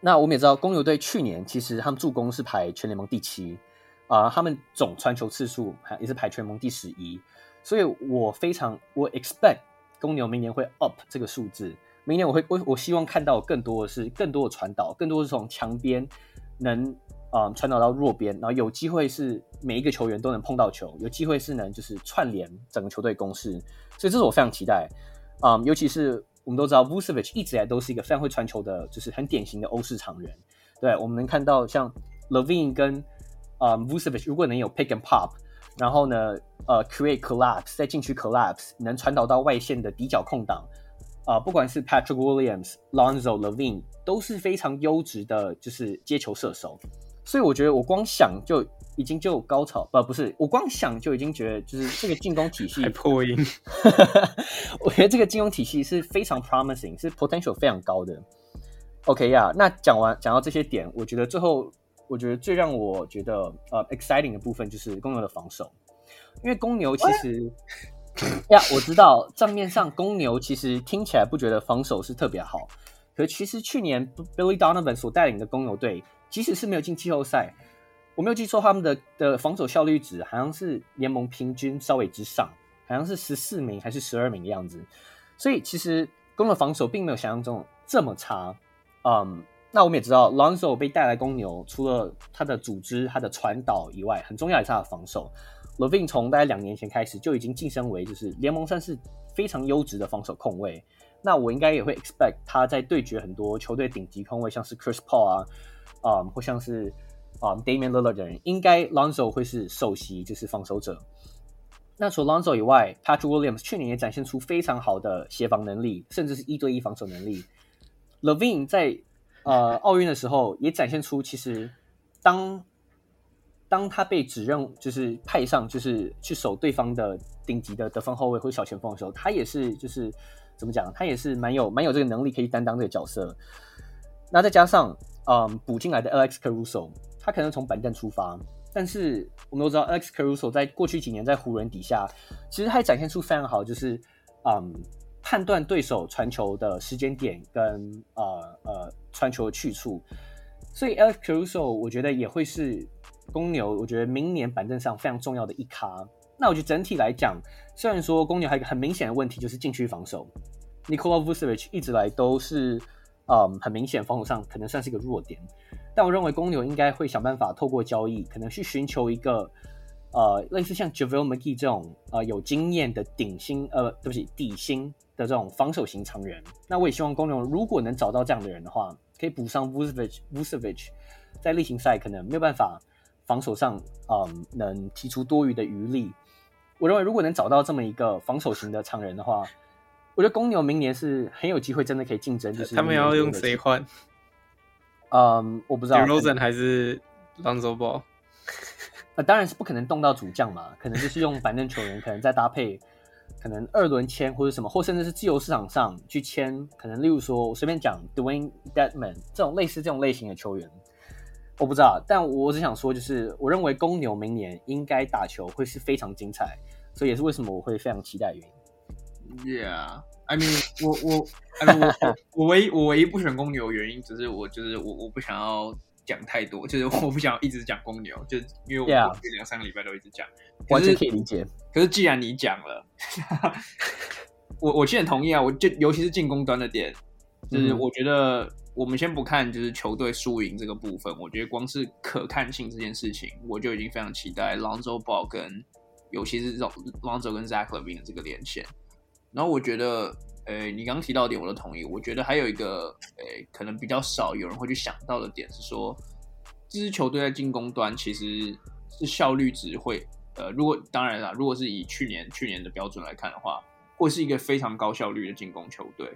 那我们也知道，公牛队去年其实他们助攻是排全联盟第七，啊、他们总传球次数还也是排全联盟第十一。所以我非常我 expect 公牛明年会 up 这个数字，明年我会我我希望看到更多的是更多的传导，更多是从强边能啊传导到弱边，然后有机会是每一个球员都能碰到球，有机会是能就是串联整个球队攻势，所以这是我非常期待啊、嗯，尤其是我们都知道 Vucevic 一直以来都是一个非常会传球的，就是很典型的欧式长人，对，我们能看到像 LaVine 跟啊、Vucevic 如果能有 pick and pop。然后呢，呃，create collapse，在禁区 collapse，能传导到外线的底角空档，啊、不管是 Patrick Williams、Lonzo、LaVine，都是非常优质的，就是接球射手。所以我觉得我光想就已经就高潮，不、呃，不是，我光想就已经觉得就是这个进攻体系破音。我觉得这个进攻体系是非常 promising，是 potential 非常高的。OK 呀，那讲完讲到这些点，我觉得最后。我觉得最让我觉得呃 exciting 的部分就是公牛的防守，因为公牛其实 呀，我知道账面上公牛其实听起来不觉得防守是特别好，可是其实去年 Billy Donovan 所带领的公牛队，即使是没有进季后赛，我没有记错他们的的防守效率值好像是联盟平均稍微之上，好像是十四名还是十二名的样子，所以其实公牛防守并没有想象中这么差，嗯。那我们也知道，Lonzo 被带来公牛，除了他的组织、他的传导以外，很重要也是他的防守。Levine 从大概两年前开始就已经晋升为就是联盟算是非常优质的防守控卫。那我应该也会 expect 他在对决很多球队顶级控卫，像是 Chris Paul 啊，啊、嗯，或像是啊、Damian Lillard 的人，应该 Lonzo 会是首席就是防守者。那除了 Lonzo 以外，Patrick Williams 去年也展现出非常好的协防能力，甚至是一对一防守能力。Levine 在呃，奥运的时候也展现出，其实当当他被指认就是派上就是去守对方的顶级的得分后卫或者小前锋的时候，他也是就是怎么讲，他也是蛮有蛮有这个能力可以担当这个角色。那再加上嗯补进来的 Alex Caruso，他可能从板凳出发，但是我们都知道，Alex Caruso 在过去几年在湖人底下，其实他展现出非常好，就是嗯，判断对手传球的时间点跟呃呃传球的去处。所以 Alex Caruso 我觉得也会是公牛，我觉得明年板凳上非常重要的一咖。那我觉得整体来讲，虽然说公牛还有一个很明显的问题就是禁区防守，Nikola Vucevic 一直来都是嗯很明显防守上可能算是一个弱点。但我认为公牛应该会想办法透过交易，可能去寻求一个呃类似像 JaVale McGee 这种呃有经验的顶薪呃对不起底薪的这种防守型长人。那我也希望公牛如果能找到这样的人的话，可以补上 Vucevic Vucevic 在例行赛可能没有办法防守上嗯能提出多余的余力。我认为如果能找到这么一个防守型的长人的话，我觉得公牛明年是很有机会真的可以竞争。就是他们要用谁换？嗯，我不知道。DeRozan 还是 Lonzo Ball？呃，当然是不可能动到主将嘛，可能就是用板凳球员，可能再搭配可能二轮签或者什么，或甚至是自由市场上去签，可能例如说我随便讲 Dewayne Deadman 这种类似这种类型的球员，我不知道，但我只想说，就是我认为公牛明年应该打球会是非常精彩，所以也是为什么我会非常期待的原因。Yeah. I mean，我我，I mean, 我我唯一我唯一不选公牛的原因，只是我就是我我不想要讲太多，就是我不想要一直讲公牛，就是因为我两三个礼拜都一直讲，完全可以理解。可是既然你讲了，我我现在同意啊，我就尤其是进攻端的点，就是我觉得我们先不看就是球队输赢这个部分，我觉得光是可看性这件事情，我就已经非常期待 Lonzo Ball 跟尤其是 Lonzo 跟 Zach Levine 的这个连线。然后我觉得，呃、你刚提到点我都同意。我觉得还有一个，呃、可能比较少有人会去想到的点是说，这支球队在进攻端其实是效率值会，呃，如果当然啦，如果是以去年去年的标准来看的话，会是一个非常高效率的进攻球队。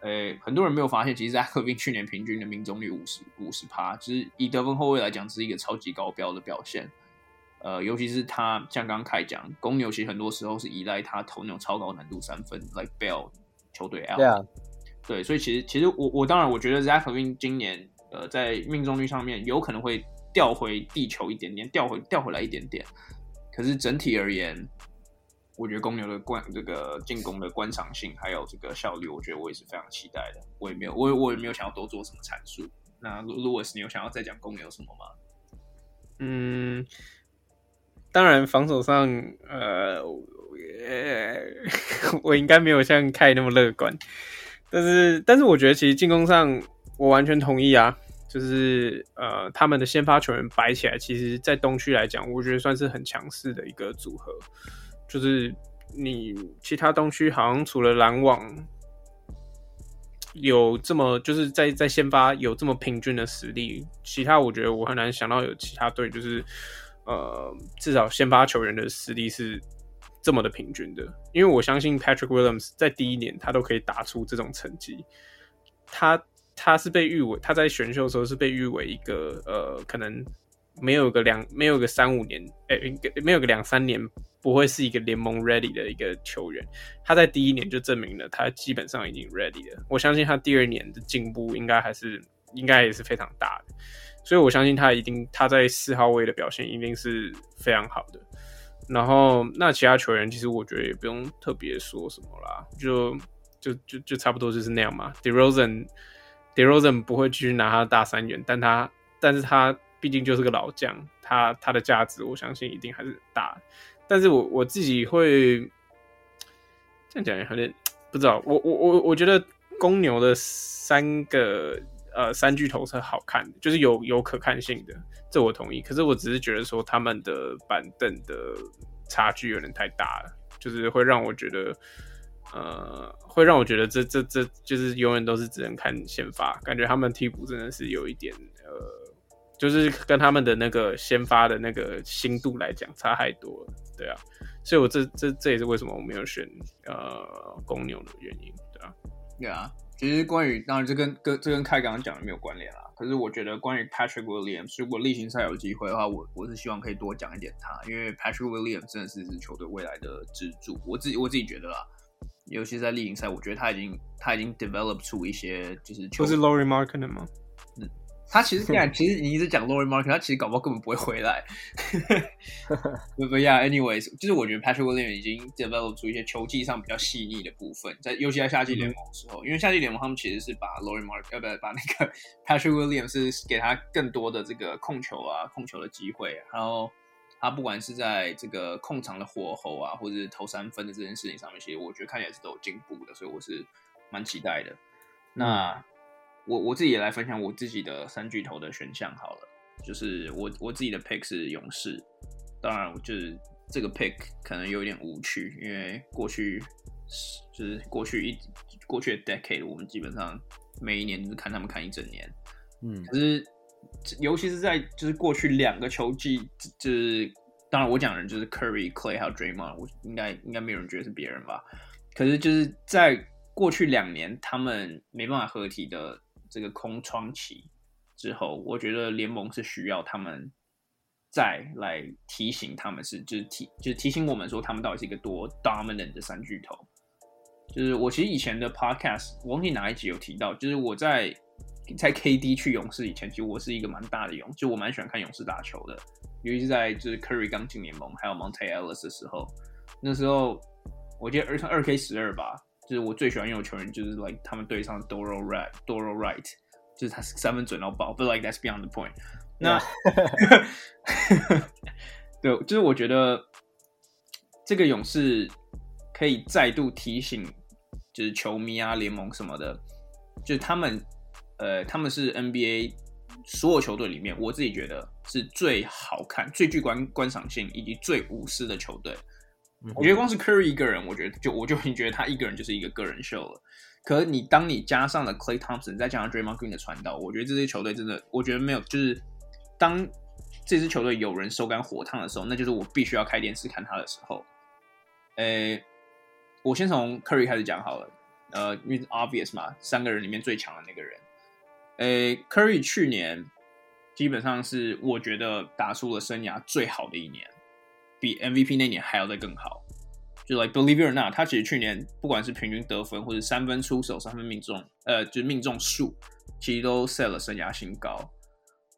呃、很多人没有发现，其实在克宾去年平均的命中率五十五十趴，其实以得分后卫来讲，是一个超级高标的表现。呃，尤其是他像刚刚开讲，公牛其实很多时候是依赖他投那种超高难度三分，like Bell 球队 out。Yeah. 对，所以其实其实我我当然我觉得 Zach LaVine 今年呃在命中率上面有可能会掉回地球一点点，掉回掉回来一点点。可是整体而言，我觉得公牛的观这个进攻的观赏性还有这个效率，我觉得我也是非常期待的。我也没有我我也没有想要多做什么阐述。那 Louis，你有想要再讲公牛什么吗？嗯。当然，防守上，呃，我应该没有像凯那么乐观，但是，但是我觉得其实进攻上，我完全同意啊，就是呃，他们的先发球员摆起来，其实，在东区来讲，我觉得算是很强势的一个组合，就是你其他东区好像除了篮网有这么，就是在在先发有这么平均的实力，其他我觉得我很难想到有其他队就是。呃，至少先发球员的实力是这么的平均的，因为我相信 Patrick Williams 在第一年他都可以打出这种成绩。他他是被誉为他在选秀的时候是被誉为一个呃，可能没有个两没有个三五年，哎、欸，没有个两三年不会是一个联盟 ready 的一个球员。他在第一年就证明了他基本上已经 ready 了。我相信他第二年的进步应该还是应该也是非常大的。所以我相信他一定他在四号位的表现一定是非常好的。然后那其他球员其实我觉得也不用特别说什么啦，就就就就差不多就是那样嘛。DeRozan DeRozan 不会继续拿他的大三元，但他但是他毕竟就是个老将，他他的价值我相信一定还是大。但是我我自己会这样讲也有点不知道，我我我我觉得公牛的三个。呃，三巨头是好看的，就是有有可看性的，这我同意。可是我只是觉得说他们的板凳的差距有点太大了，就是会让我觉得，呃，会让我觉得这这这就是永远都是只能看先发，感觉他们替补真的是有一点，呃，就是跟他们的那个先发的那个新度来讲差太多了，对啊。所以我这这这也是为什么我没有选呃公牛的原因，对啊，对啊。其实关于当然这跟跟这跟凯刚刚讲的没有关联啦。可是我觉得关于 Patrick Williams，如果例行赛有机会的话，我我是希望可以多讲一点他，因为 Patrick Williams 真的是是球队未来的支柱。我自己我自己觉得啦，尤其在例行赛，我觉得他已经他已经 develop 出一些就是球。不是 Laurie m a r k e t 吗？嗯，他其实现在 其实你一直讲 Lauri Markkanen，他其实搞不好根本不会回来。不不呀，anyways，就是我觉得 Patrick Williams 已经 develop 出一些球技上比较细腻的部分，在尤其在夏季联盟的时候，嗯、因为夏季联盟他们其实是把 Lauri Markkanen 要不要把那个 Patrick Williams 是给他更多的这个控球啊、控球的机会，然后他不管是在这个控场的火候啊，或者是投三分的这件事情上面，其实我觉得看起来是都有进步的，所以我是蛮期待的。那。我我自己也来分享我自己的三巨头的选项好了，就是我我自己的 pick 是勇士，当然就是这个 pick 可能有点无趣，因为过去就是过去一过去的 decade，我们基本上每一年都是看他们看一整年，嗯，可是尤其是在就是过去两个球季，就是当然我讲的人就是 Curry、Clay 还有 Draymond，我应该应该没有人觉得是别人吧，可是就是在过去两年他们没办法合体的。这个空窗期之后，我觉得联盟是需要他们再来提醒他们是，就是提就是提醒我们说他们到底是一个多 dominant 的三巨头。就是我其实以前的 podcast，我忘记哪一集有提到，就是我在在 KD 去勇士以前，其实我是一个蛮大的勇，就我蛮喜欢看勇士打球的，尤其是在就是 Curry 刚进联盟，还有 Monta Ellis 的时候，那时候我记得二二 K 十二吧。就是我最喜欢用的球员，就是 like 他们队上 Dorell Wright，Dorell Wright，就是他三分准到爆，but like that's beyond the point。那 对，就是我觉得这个勇士可以再度提醒，就是球迷啊、联盟什么的，就是他们呃，他们是 NBA 所有球队里面，我自己觉得是最好看、最具观观赏性以及最无私的球队。我觉得光是 Curry 一个人，我觉得就我就已经觉得他一个人就是一个个人秀了。可你当你加上了 Klay Thompson，再加上 Draymond Green 的传导，我觉得这支球队真的，我觉得没有，就是当这支球队有人手感火烫的时候，那就是我必须要开电视看他的时候。诶，我先从 Curry 开始讲好了。呃，因为 obvious 嘛，三个人里面最强的那个人。诶，Curry 去年基本上是我觉得打出了生涯最好的一年。比 MVP 那年还要再更好，就 like believe it or not，他其实去年不管是平均得分或者三分出手、三分命中，呃，就是命中数，其实都 set 了生涯新高。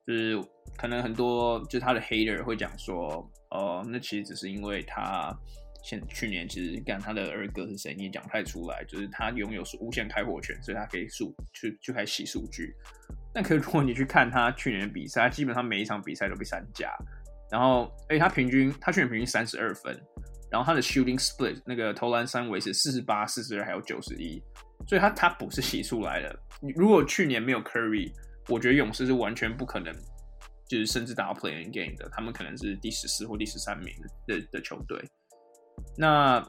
就是可能很多就他的 hater 会讲说，哦，那其实只是因为他现去年其实干他的二哥是谁，你也讲不太出来，就是他拥有无限开火权，所以他可以数去就开始洗数据。但可如果你去看他去年的比赛，他基本上每一场比赛都被三加。然后，哎，他平均，他去年平均三十二分，然后他的 shooting split 那个投篮三围是四十八、四十二还有九十一，所以他他不是洗出来的。如果去年没有 Curry，我觉得勇士是完全不可能，就是甚至打到 play-in game 的，他们可能是第十四或第十三名的的球队。那。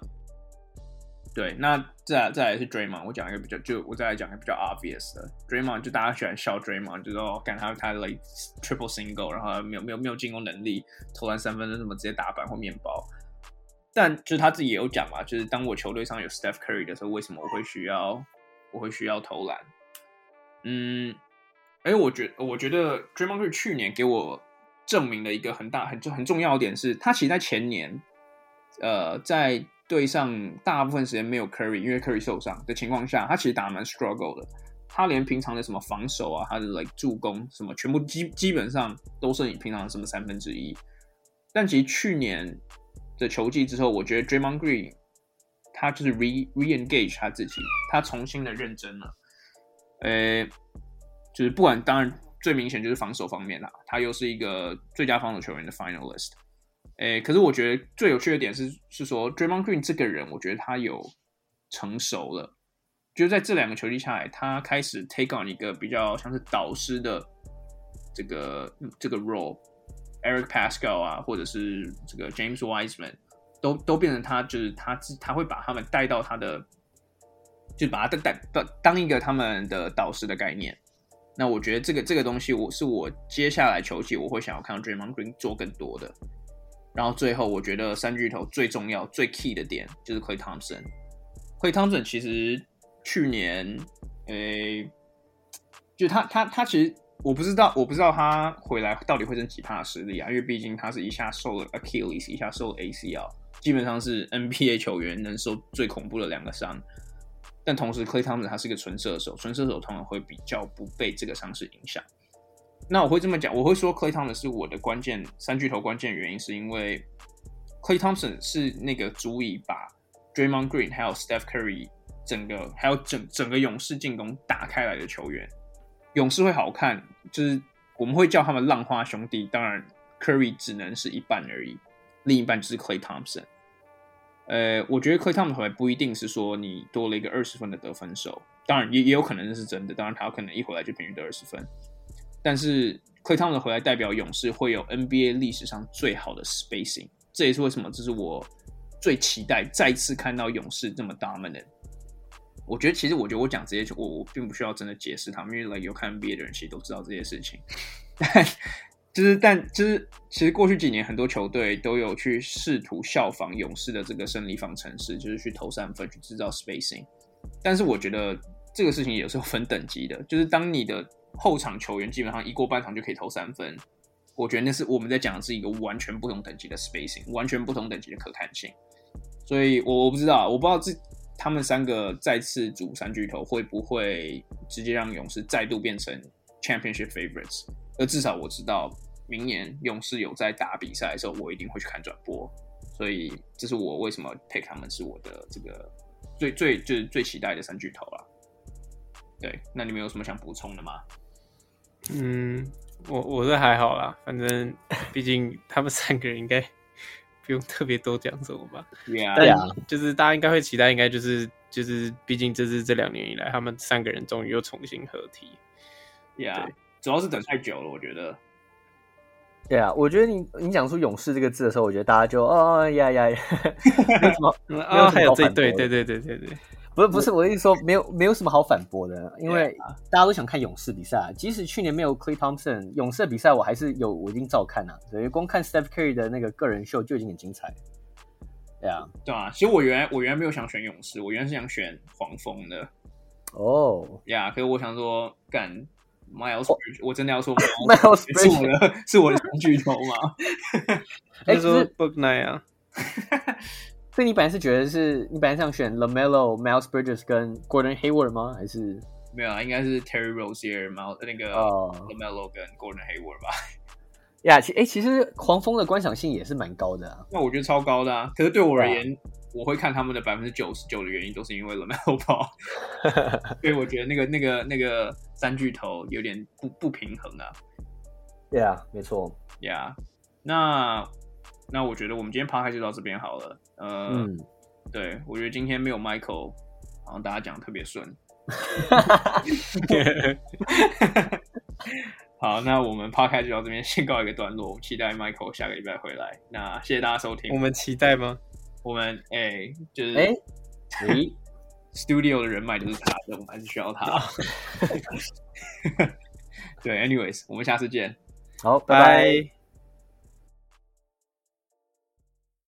对，那再来再来是 Draymond，我讲一个比较，就我再来讲一个比较 obvious 的 Draymond，就大家喜欢笑 Draymond，就是说干他他 like triple single，然后没有没有没有进攻能力，投篮三分什么直接打板或面包。但就是他自己也有讲嘛，就是当我球队上有 Steph Curry 的时候，为什么我会需要我会需要投篮？嗯，哎，我觉我觉得 Draymond 是去年给我证明了一个很大很就很重要的点是，他其实在前年，呃，在对上大部分时间没有 Curry，因为 Curry 受伤的情况下，他其实打得蛮 struggle 的。他连平常的什么防守啊，他的 like 助攻什么，全部基基本上都是你平常的什么三分之一。但其实去年的球季之后，我觉得 Draymond Green 他就是 re re-engage 他自己，他重新的认真了。呃，就是不管当然最明显就是防守方面啦，他又是一个最佳防守球员的 finalist。诶，可是我觉得最有趣的点是，是说 Draymond Green 这个人，我觉得他有成熟了，就在这两个球季下来，他开始 take on 一个比较像是导师的这个这个 role，Eric Pascal 啊，或者是这个 James Wiseman，都都变成他就是他自他会把他们带到他的，就把他带带当一个他们的导师的概念。那我觉得这个这个东西，我是我接下来球季我会想要看到 Draymond Green 做更多的。然后最后，我觉得三巨头最重要、最 key 的点就是 Klay Thompson。Klay Thompson 其实去年，诶，就他他他其实我不知道，我不知道他回来到底会剩几趴实力啊？因为毕竟他是一下受了 Achilles，一下受了 ACL，基本上是 NBA 球员能受最恐怖的两个伤。但同时，Klay Thompson 他是一个纯射手，纯射手通常会比较不被这个伤势影响。那我会这么讲，我会说 Klay Thompson 是我的关键三巨头关键原因，是因为 Klay Thompson 是那个足以把 Draymond Green 还有 Steph Curry 整个还有整整个勇士进攻打开来的球员。勇士会好看，就是我们会叫他们浪花兄弟。当然，Curry 只能是一半而已，另一半就是 Klay Thompson。呃，我觉得 Klay Thompson 回来不一定是说你多了一个二十分的得分手，当然也也有可能是真的。当然，他有可能一回来就平均得二十分。但是 Klay Thompson 回来代表勇士会有 NBA 历史上最好的 spacing，这也是为什么这是我最期待再次看到勇士这么 dominant。我觉得其实我觉得我讲这些，我我并不需要真的解释他们，因为 like 有看 NBA 的人其实都知道这些事情。但就是但就是其实过去几年很多球队都有去试图效仿勇士的这个胜利方程式，就是去投三分去制造 spacing。但是我觉得这个事情也是分等级的，就是当你的后场球员基本上一过半场就可以投三分，我觉得那是我们在讲的是一个完全不同等级的 spacing，完全不同等级的可看性。所以我我不知道，我不知道这他们三个再次组三巨头会不会直接让勇士再度变成 championship favorites。而至少我知道明年勇士有在打比赛的时候，我一定会去看转播。所以这是我为什么 pick 他们是我的这个最最就是最期待的三巨头了。对，那你们有什么想补充的吗？嗯，我我是还好啦，反正 毕竟他们三个人应该 不用特别多讲什么吧。对啊，就是大家应该会期待，应该就是就是，毕竟这是这两年以来他们三个人终于又重新合体。Yeah，主要是等太久了，我觉得。对啊，我觉得你你讲出勇士这个字的时候，我觉得大家就哦呀呀，呀，没有什么啊，还有这对对对对对对。不是不是，我的意思说没有没有什么好反驳的，因为大家都想看勇士比赛。即使去年没有 Clay Thompson，勇士的比赛我还是有，我一定照看啊。所以光看 Steph Curry 的那个个人秀就已经很精彩。对啊，对啊。其实我原来我原来没有想选勇士，我原来是想选黄蜂的。哦，呀，可是我想说，干 Miles Bridges，我真的要说 Miles 是我的是我的三巨头吗？他说 Book 啊。所以你本来是觉得是你本来想选 LaMelo、Miles Bridges 跟 Gordon Hayward 吗？还是没有啊？应该是 Terry Rozier、Miles 那个 LaMelo 跟 Gordon Hayward 吧？呀，其哎，其实黄蜂的观赏性也是蛮高的啊。那我觉得超高的啊！可是对我而言，我会看他们的百分之九十九的原因都是因为 LaMelo Ball，所以我觉得那个那个那个三巨头有点不不平衡啊。对啊，没错。呀，那那我觉得我们今天 podcast 就到这边好了。呃，嗯、对，我觉得今天没有 Michael，好像大家讲的特别顺。好，那我们 Podcast 就到这边先告一个段落，我们期待 Michael 下个礼拜回来。那谢谢大家收听。我们期待吗？我们哎、欸，就是哎，诶 Studio 的人脉就是他的，我们还是需要他。对，Anyways，我们下次见。好，拜拜。